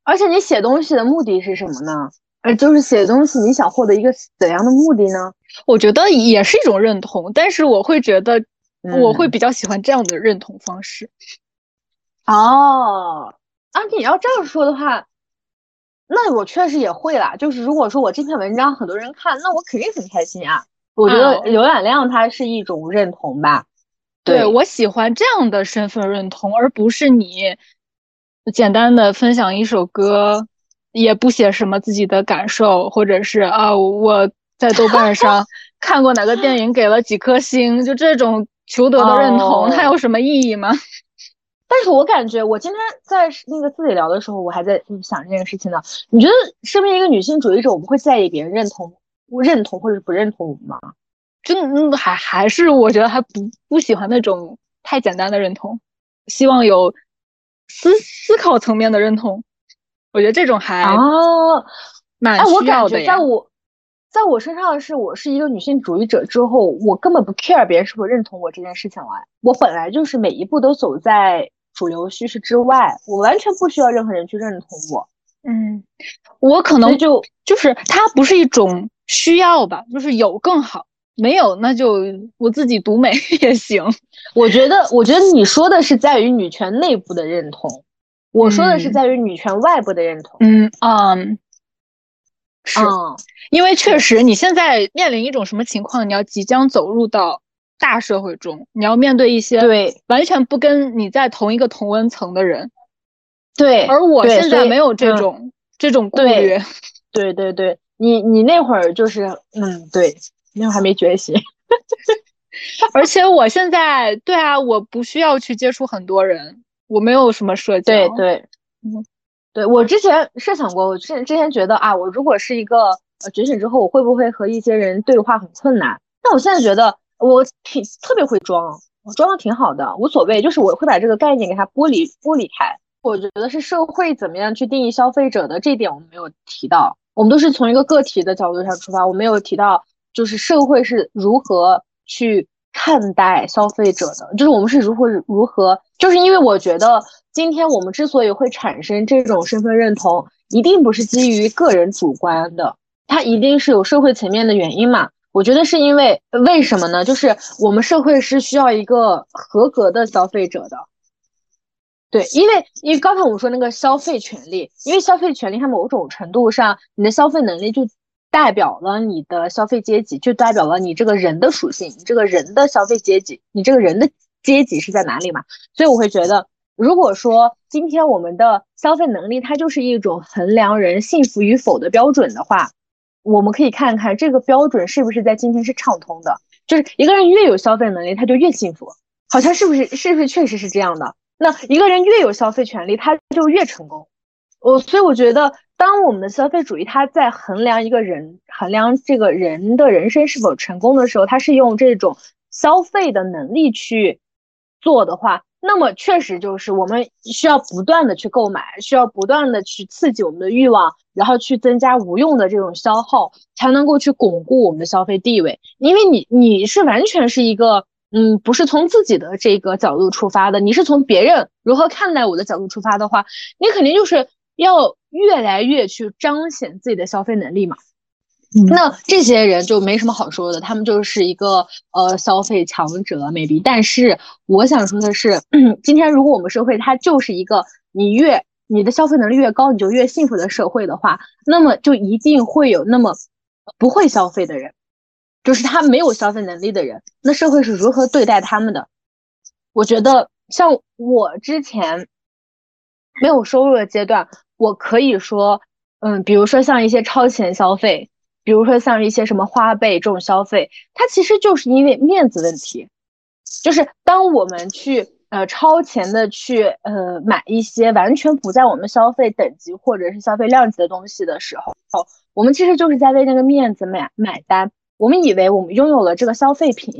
而且你写东西的目的是什么呢？呃，就是写东西，你想获得一个怎样的目的呢？我觉得也是一种认同，但是我会觉得我会比较喜欢这样的认同方式。哦，啊，你要这样说的话，那我确实也会啦。就是如果说我这篇文章很多人看，那我肯定很开心啊。我觉得浏览量它是一种认同吧。对我喜欢这样的身份认同，而不是你简单的分享一首歌，也不写什么自己的感受，或者是啊我在豆瓣上看过哪个电影给了几颗星，就这种求得的认同，它有什么意义吗？*laughs* 但是我感觉我今天在那个自己聊的时候，我还在想这件事情呢。你觉得身为一个女性主义者，我们会在意别人认同、认同或者是不认同我们吗？就嗯，还还是我觉得还不不喜欢那种太简单的认同，希望有思思考层面的认同。我觉得这种还哦，蛮需要的呀。在我在我身上的是我是一个女性主义者之后，我根本不 care 别人是否认同我这件事情了。我本来就是每一步都走在。主流叙事之外，我完全不需要任何人去认同我。嗯，我可能就就是它不是一种需要吧，就是有更好，没有那就我自己独美 *laughs* 也行。我觉得，我觉得你说的是在于女权内部的认同，我说的是在于女权外部的认同。嗯嗯，是，因为确实你现在面临一种什么情况，你要即将走入到。大社会中，你要面对一些对。完全不跟你在同一个同温层的人，对。而我现在没有这种这种顾虑，*laughs* 对对对，你你那会儿就是嗯，对，那会儿还没觉醒，*laughs* 而且我现在对啊，我不需要去接触很多人，我没有什么社交，对对，嗯，对我之前设想过，我之之前觉得啊，我如果是一个呃觉醒之后，我会不会和一些人对话很困难？但我现在觉得。我挺特别会装，我装的挺好的，无所谓。就是我会把这个概念给它剥离剥离开。我觉得是社会怎么样去定义消费者的这点我们没有提到，我们都是从一个个体的角度上出发，我没有提到就是社会是如何去看待消费者的，就是我们是如何如何，就是因为我觉得今天我们之所以会产生这种身份认同，一定不是基于个人主观的，它一定是有社会层面的原因嘛。我觉得是因为为什么呢？就是我们社会是需要一个合格的消费者的，对，因为因为刚才我们说那个消费权利，因为消费权利它某种程度上，你的消费能力就代表了你的消费阶级，就代表了你这个人的属性，你这个人的消费阶级，你这个人的阶级是在哪里嘛？所以我会觉得，如果说今天我们的消费能力它就是一种衡量人幸福与否的标准的话。我们可以看看这个标准是不是在今天是畅通的，就是一个人越有消费能力，他就越幸福，好像是不是？是不是确实是这样的？那一个人越有消费权利，他就越成功。我所以我觉得，当我们的消费主义它在衡量一个人、衡量这个人的人生是否成功的时候，它是用这种消费的能力去做的话。那么确实就是我们需要不断的去购买，需要不断的去刺激我们的欲望，然后去增加无用的这种消耗，才能够去巩固我们的消费地位。因为你你是完全是一个，嗯，不是从自己的这个角度出发的，你是从别人如何看待我的角度出发的话，你肯定就是要越来越去彰显自己的消费能力嘛。那这些人就没什么好说的，他们就是一个呃消费强者，maybe。但是我想说的是，今天如果我们社会它就是一个你越你的消费能力越高，你就越幸福的社会的话，那么就一定会有那么不会消费的人，就是他没有消费能力的人，那社会是如何对待他们的？我觉得像我之前没有收入的阶段，我可以说，嗯，比如说像一些超前消费。比如说像一些什么花呗这种消费，它其实就是因为面子问题，就是当我们去呃超前的去呃买一些完全不在我们消费等级或者是消费量级的东西的时候，我们其实就是在为那个面子买买单。我们以为我们拥有了这个消费品，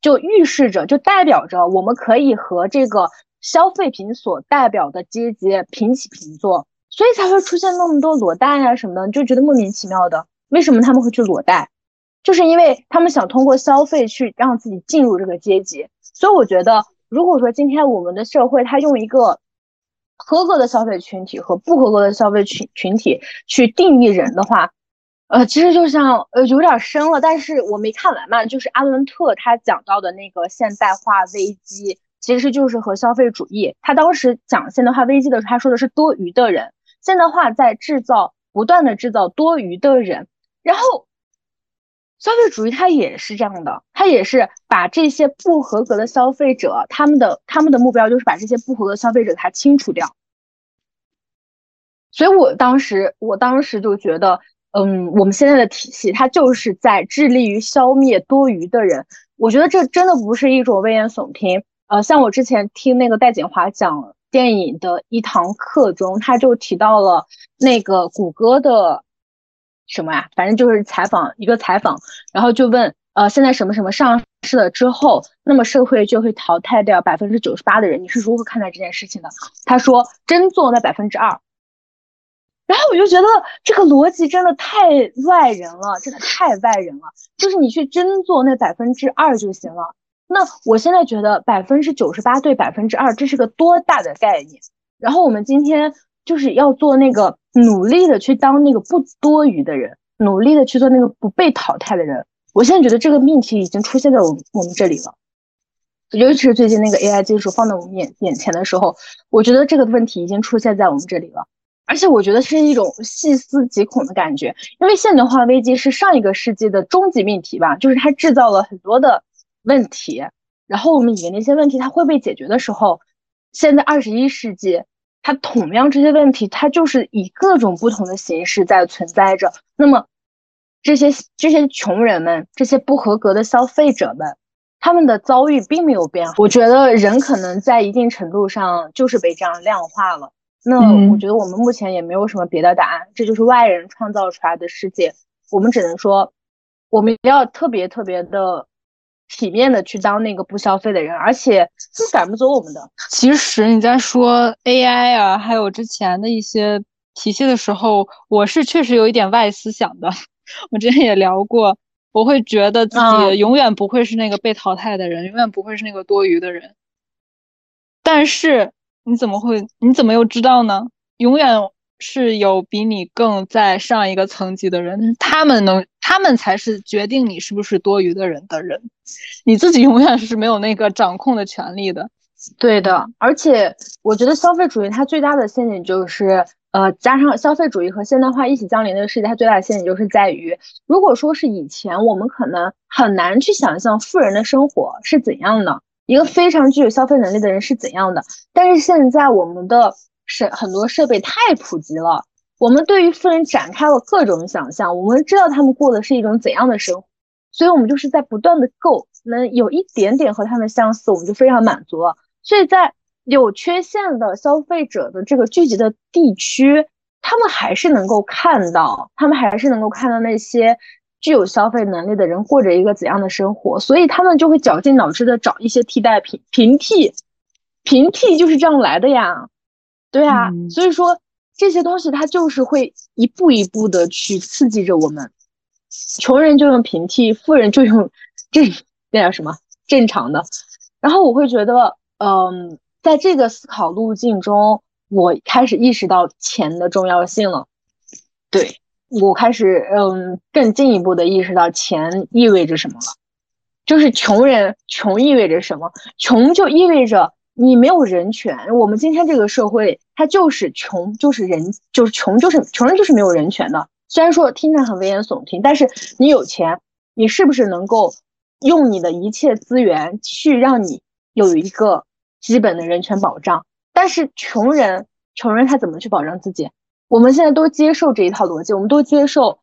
就预示着就代表着我们可以和这个消费品所代表的阶级平起平坐，所以才会出现那么多裸贷呀什么的，就觉得莫名其妙的。为什么他们会去裸贷？就是因为他们想通过消费去让自己进入这个阶级。所以我觉得，如果说今天我们的社会它用一个合格的消费群体和不合格的消费群群体去定义人的话，呃，其实就像呃有点深了，但是我没看完嘛。就是阿伦特他讲到的那个现代化危机，其实就是和消费主义。他当时讲现代化危机的时候，他说的是多余的人，现代化在制造不断的制造多余的人。然后消费主义它也是这样的，它也是把这些不合格的消费者，他们的他们的目标就是把这些不合格消费者他清除掉。所以我当时我当时就觉得。嗯，我们现在的体系，它就是在致力于消灭多余的人。我觉得这真的不是一种危言耸听。呃，像我之前听那个戴锦华讲电影的一堂课中，他就提到了那个谷歌的什么呀？反正就是采访一个采访，然后就问，呃，现在什么什么上市了之后，那么社会就会淘汰掉百分之九十八的人，你是如何看待这件事情的？他说，真做那百分之二。然后我就觉得这个逻辑真的太外人了，真的太外人了。就是你去真做那百分之二就行了。那我现在觉得百分之九十八对百分之二，这是个多大的概念？然后我们今天就是要做那个努力的去当那个不多余的人，努力的去做那个不被淘汰的人。我现在觉得这个命题已经出现在我我们这里了，尤其是最近那个 AI 技术放在我们眼眼前的时候，我觉得这个问题已经出现在我们这里了。而且我觉得是一种细思极恐的感觉，因为现代化危机是上一个世纪的终极命题吧，就是它制造了很多的问题，然后我们以为那些问题它会被解决的时候，现在二十一世纪，它同样这些问题它就是以各种不同的形式在存在着。那么这些这些穷人们，这些不合格的消费者们，他们的遭遇并没有变。我觉得人可能在一定程度上就是被这样量化了。那我觉得我们目前也没有什么别的答案，这就是外人创造出来的世界。我们只能说，我们要特别特别的体面的去当那个不消费的人，而且是赶不走我们的。其实你在说 AI 啊，还有之前的一些体系的时候，我是确实有一点外思想的。*laughs* 我之前也聊过，我会觉得自己永远不会是那个被淘汰的人，永远不会是那个多余的人。但是。你怎么会？你怎么又知道呢？永远是有比你更在上一个层级的人，他们能，他们才是决定你是不是多余的人的人。你自己永远是没有那个掌控的权利的。对的，而且我觉得消费主义它最大的陷阱就是，呃，加上消费主义和现代化一起降临的世界，它最大的陷阱就是在于，如果说是以前，我们可能很难去想象富人的生活是怎样的。一个非常具有消费能力的人是怎样的？但是现在我们的设很多设备太普及了，我们对于富人展开了各种想象，我们知道他们过的是一种怎样的生活，所以我们就是在不断的够，能有一点点和他们相似，我们就非常满足了。所以在有缺陷的消费者的这个聚集的地区，他们还是能够看到，他们还是能够看到那些。具有消费能力的人过着一个怎样的生活？所以他们就会绞尽脑汁的找一些替代品，平替，平替就是这样来的呀。对啊，所以说这些东西它就是会一步一步的去刺激着我们。穷人就用平替，富人就用正那叫什么正常的。然后我会觉得，嗯，在这个思考路径中，我开始意识到钱的重要性了。对。我开始嗯，更进一步的意识到钱意味着什么了，就是穷人穷意味着什么？穷就意味着你没有人权。我们今天这个社会，它就是穷，就是人，就是穷，就是穷人就是没有人权的。虽然说听着很危言耸听，但是你有钱，你是不是能够用你的一切资源去让你有一个基本的人权保障？但是穷人，穷人他怎么去保障自己？我们现在都接受这一套逻辑，我们都接受，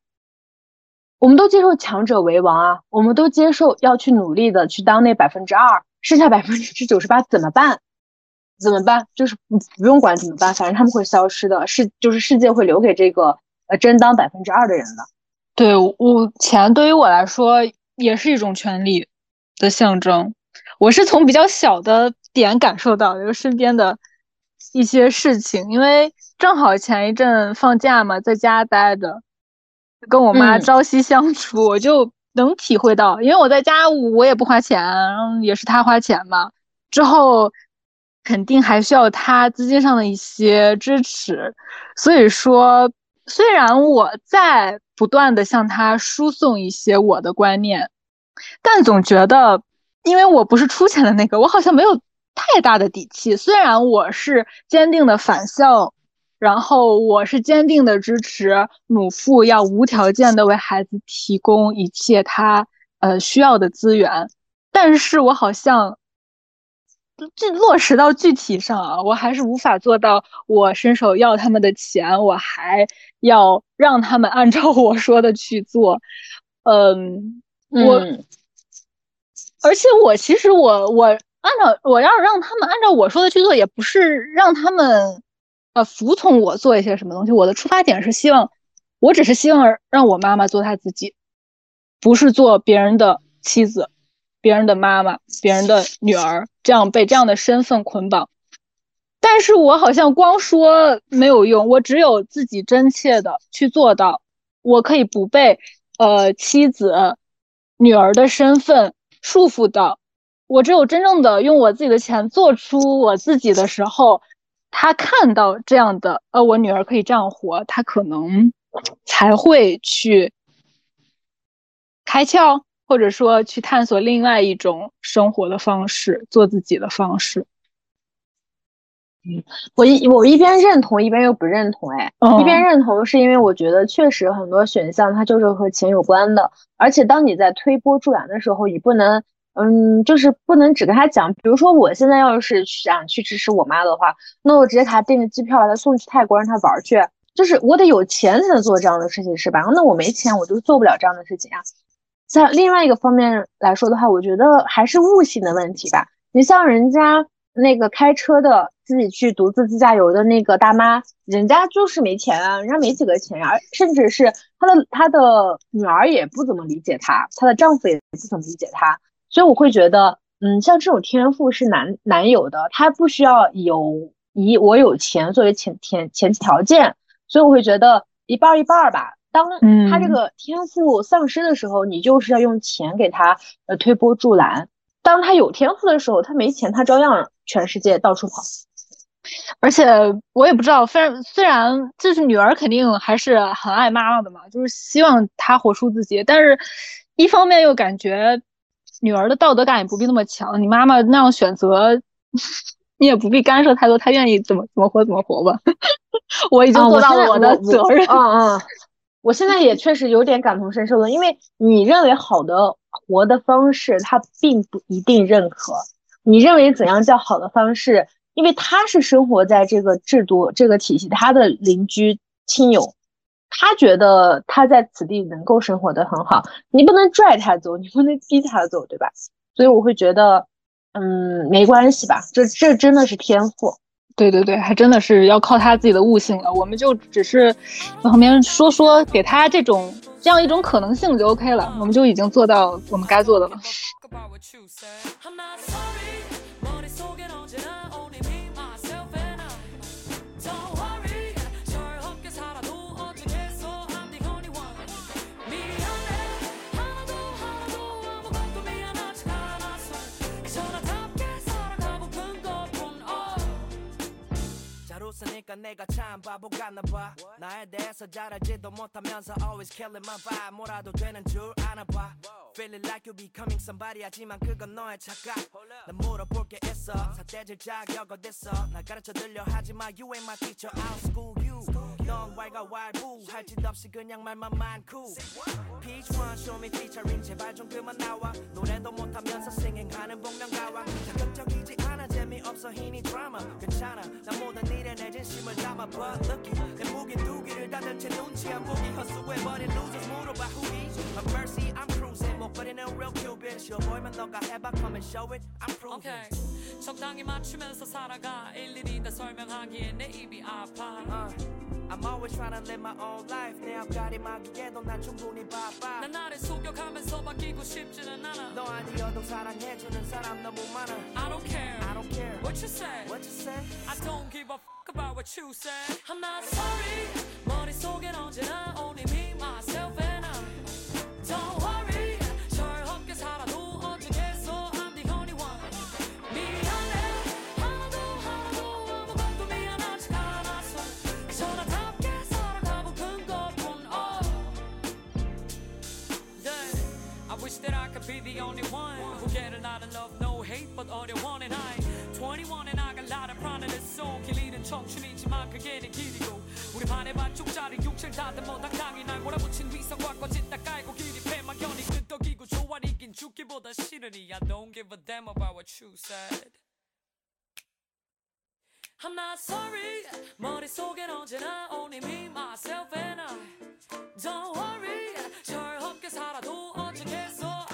我们都接受强者为王啊，我们都接受要去努力的去当那百分之二，剩下百分之九十八怎么办？怎么办？就是不不用管怎么办，反正他们会消失的，世就是世界会留给这个呃真当百分之二的人的。对我钱对于我来说也是一种权利的象征，我是从比较小的点感受到，就是身边的一些事情，因为。正好前一阵放假嘛，在家待着，跟我妈朝夕相处，我就能体会到，因为我在家我也不花钱，也是她花钱嘛。之后肯定还需要他资金上的一些支持，所以说虽然我在不断的向他输送一些我的观念，但总觉得，因为我不是出钱的那个，我好像没有太大的底气。虽然我是坚定的反向，然后我是坚定的支持母父要无条件的为孩子提供一切他呃需要的资源，但是我好像。这落实到具体上啊，我还是无法做到。我伸手要他们的钱，我还要让他们按照 *laughs* 我说的去做。嗯，我，而且我其实我我按照我要让他们按照我说的去做，也不是让他们呃服从我做一些什么东西。我的出发点是希望，我只是希望让我妈妈做她自己，不是做别人的妻子。别人的妈妈，别人的女儿，这样被这样的身份捆绑，但是我好像光说没有用，我只有自己真切的去做到，我可以不被呃妻子、女儿的身份束缚到，我只有真正的用我自己的钱做出我自己的时候，他看到这样的呃我女儿可以这样活，他可能才会去开窍。或者说去探索另外一种生活的方式，做自己的方式。嗯，我一我一边认同，一边又不认同。哎，一边认同是因为我觉得确实很多选项它就是和钱有关的，而且当你在推波助澜的时候，你不能，嗯，就是不能只跟他讲。比如说我现在要是想去支持我妈的话，那我直接给他订个机票，把他送去泰国让他玩去。就是我得有钱才能做这样的事情，是吧？那我没钱，我就做不了这样的事情啊。在另外一个方面来说的话，我觉得还是悟性的问题吧。你像人家那个开车的，自己去独自自驾游的那个大妈，人家就是没钱啊，人家没几个钱呀，甚至是她的她的女儿也不怎么理解她，她的丈夫也不怎么理解她。所以我会觉得，嗯，像这种天赋是难难有的，他不需要有以我有钱作为前前前提条件，所以我会觉得一半一半吧。当他这个天赋丧失的时候，你就是要用钱给他呃推波助澜；当他有天赋的时候，他没钱，他照样全世界到处跑。而且我也不知道，虽然虽然就是女儿肯定还是很爱妈妈的嘛，就是希望她活出自己，但是一方面又感觉女儿的道德感也不必那么强。你妈妈那样选择，*laughs* 你也不必干涉太多，她愿意怎么怎么活怎么活吧。*laughs* 我已经做到了我的责任。嗯嗯。我现在也确实有点感同身受了，因为你认为好的活的方式，他并不一定认可。你认为怎样叫好的方式？因为他是生活在这个制度、这个体系，他的邻居亲友，他觉得他在此地能够生活的很好，你不能拽他走，你不能逼他走，对吧？所以我会觉得，嗯，没关系吧，这这真的是天赋。对对对，还真的是要靠他自己的悟性了。我们就只是在旁边说说，给他这种这样一种可能性就 OK 了，我们就已经做到我们该做的了。 내가참바보같나봐나에대해서잘알지도못하면서 always killing my vibe 뭐라도되는줄아나봐 Feeling like you becoming somebody 하지만 그건 너의 착각 난 물어볼게 있어 사대질 자격 어딨어 날 가르쳐 들려 하지마 You ain't my teacher I'll school you 넌 왈가왈부 할짓 없이 그냥 말만 많고 Peach one show me featuring 제발 좀 그만 나와 노래도 못하면서 singing 하는 복면가왕 자극적이지 않아 재미 없어 힘이 drama 괜찮아. 난 모든 일에 내 진심 힘을 담아 but lucky 내 무게 두 개를 닫은 채 눈치 안 보기 헛수해버린 losers. 물어봐 who is My mercy I'm cruising. 목걸이는 real cupid 쉬워 보이면 너가 해봐. Come and show it. I'm proving. Okay. 적당히 맞추면서 살아가. 일일이 다 설명하기에 내 입이 아파. Uh. I'm always trying to live my own life 내 앞가림하기에도 난 충분히 바빠 난 나를 속여가면서 바뀌고 싶지는 않아 너 아니어도 사랑해주는 사람 너무 많아 I don't care I don't care What you say What you say I don't give a fuck about what you say I'm not sorry 머릿속엔 언제나 only me myself and I Don't but 어려워 and I 21 and I got a lot of pride in the soul 길이는 청춘이지만 그게 내 길이고 우리 반의 반쪽짜리 육체를 다듬어 당당히 날 몰아붙인 위성과 거짓 다 깔고 길이 패막연히 끄떡이고 좋아 이긴 죽기보다 싫으니 I don't give a damn about what you said I'm not sorry 머릿속엔 언제나 only me, myself and I Don't worry 절 없게 살아도 어쩌겠어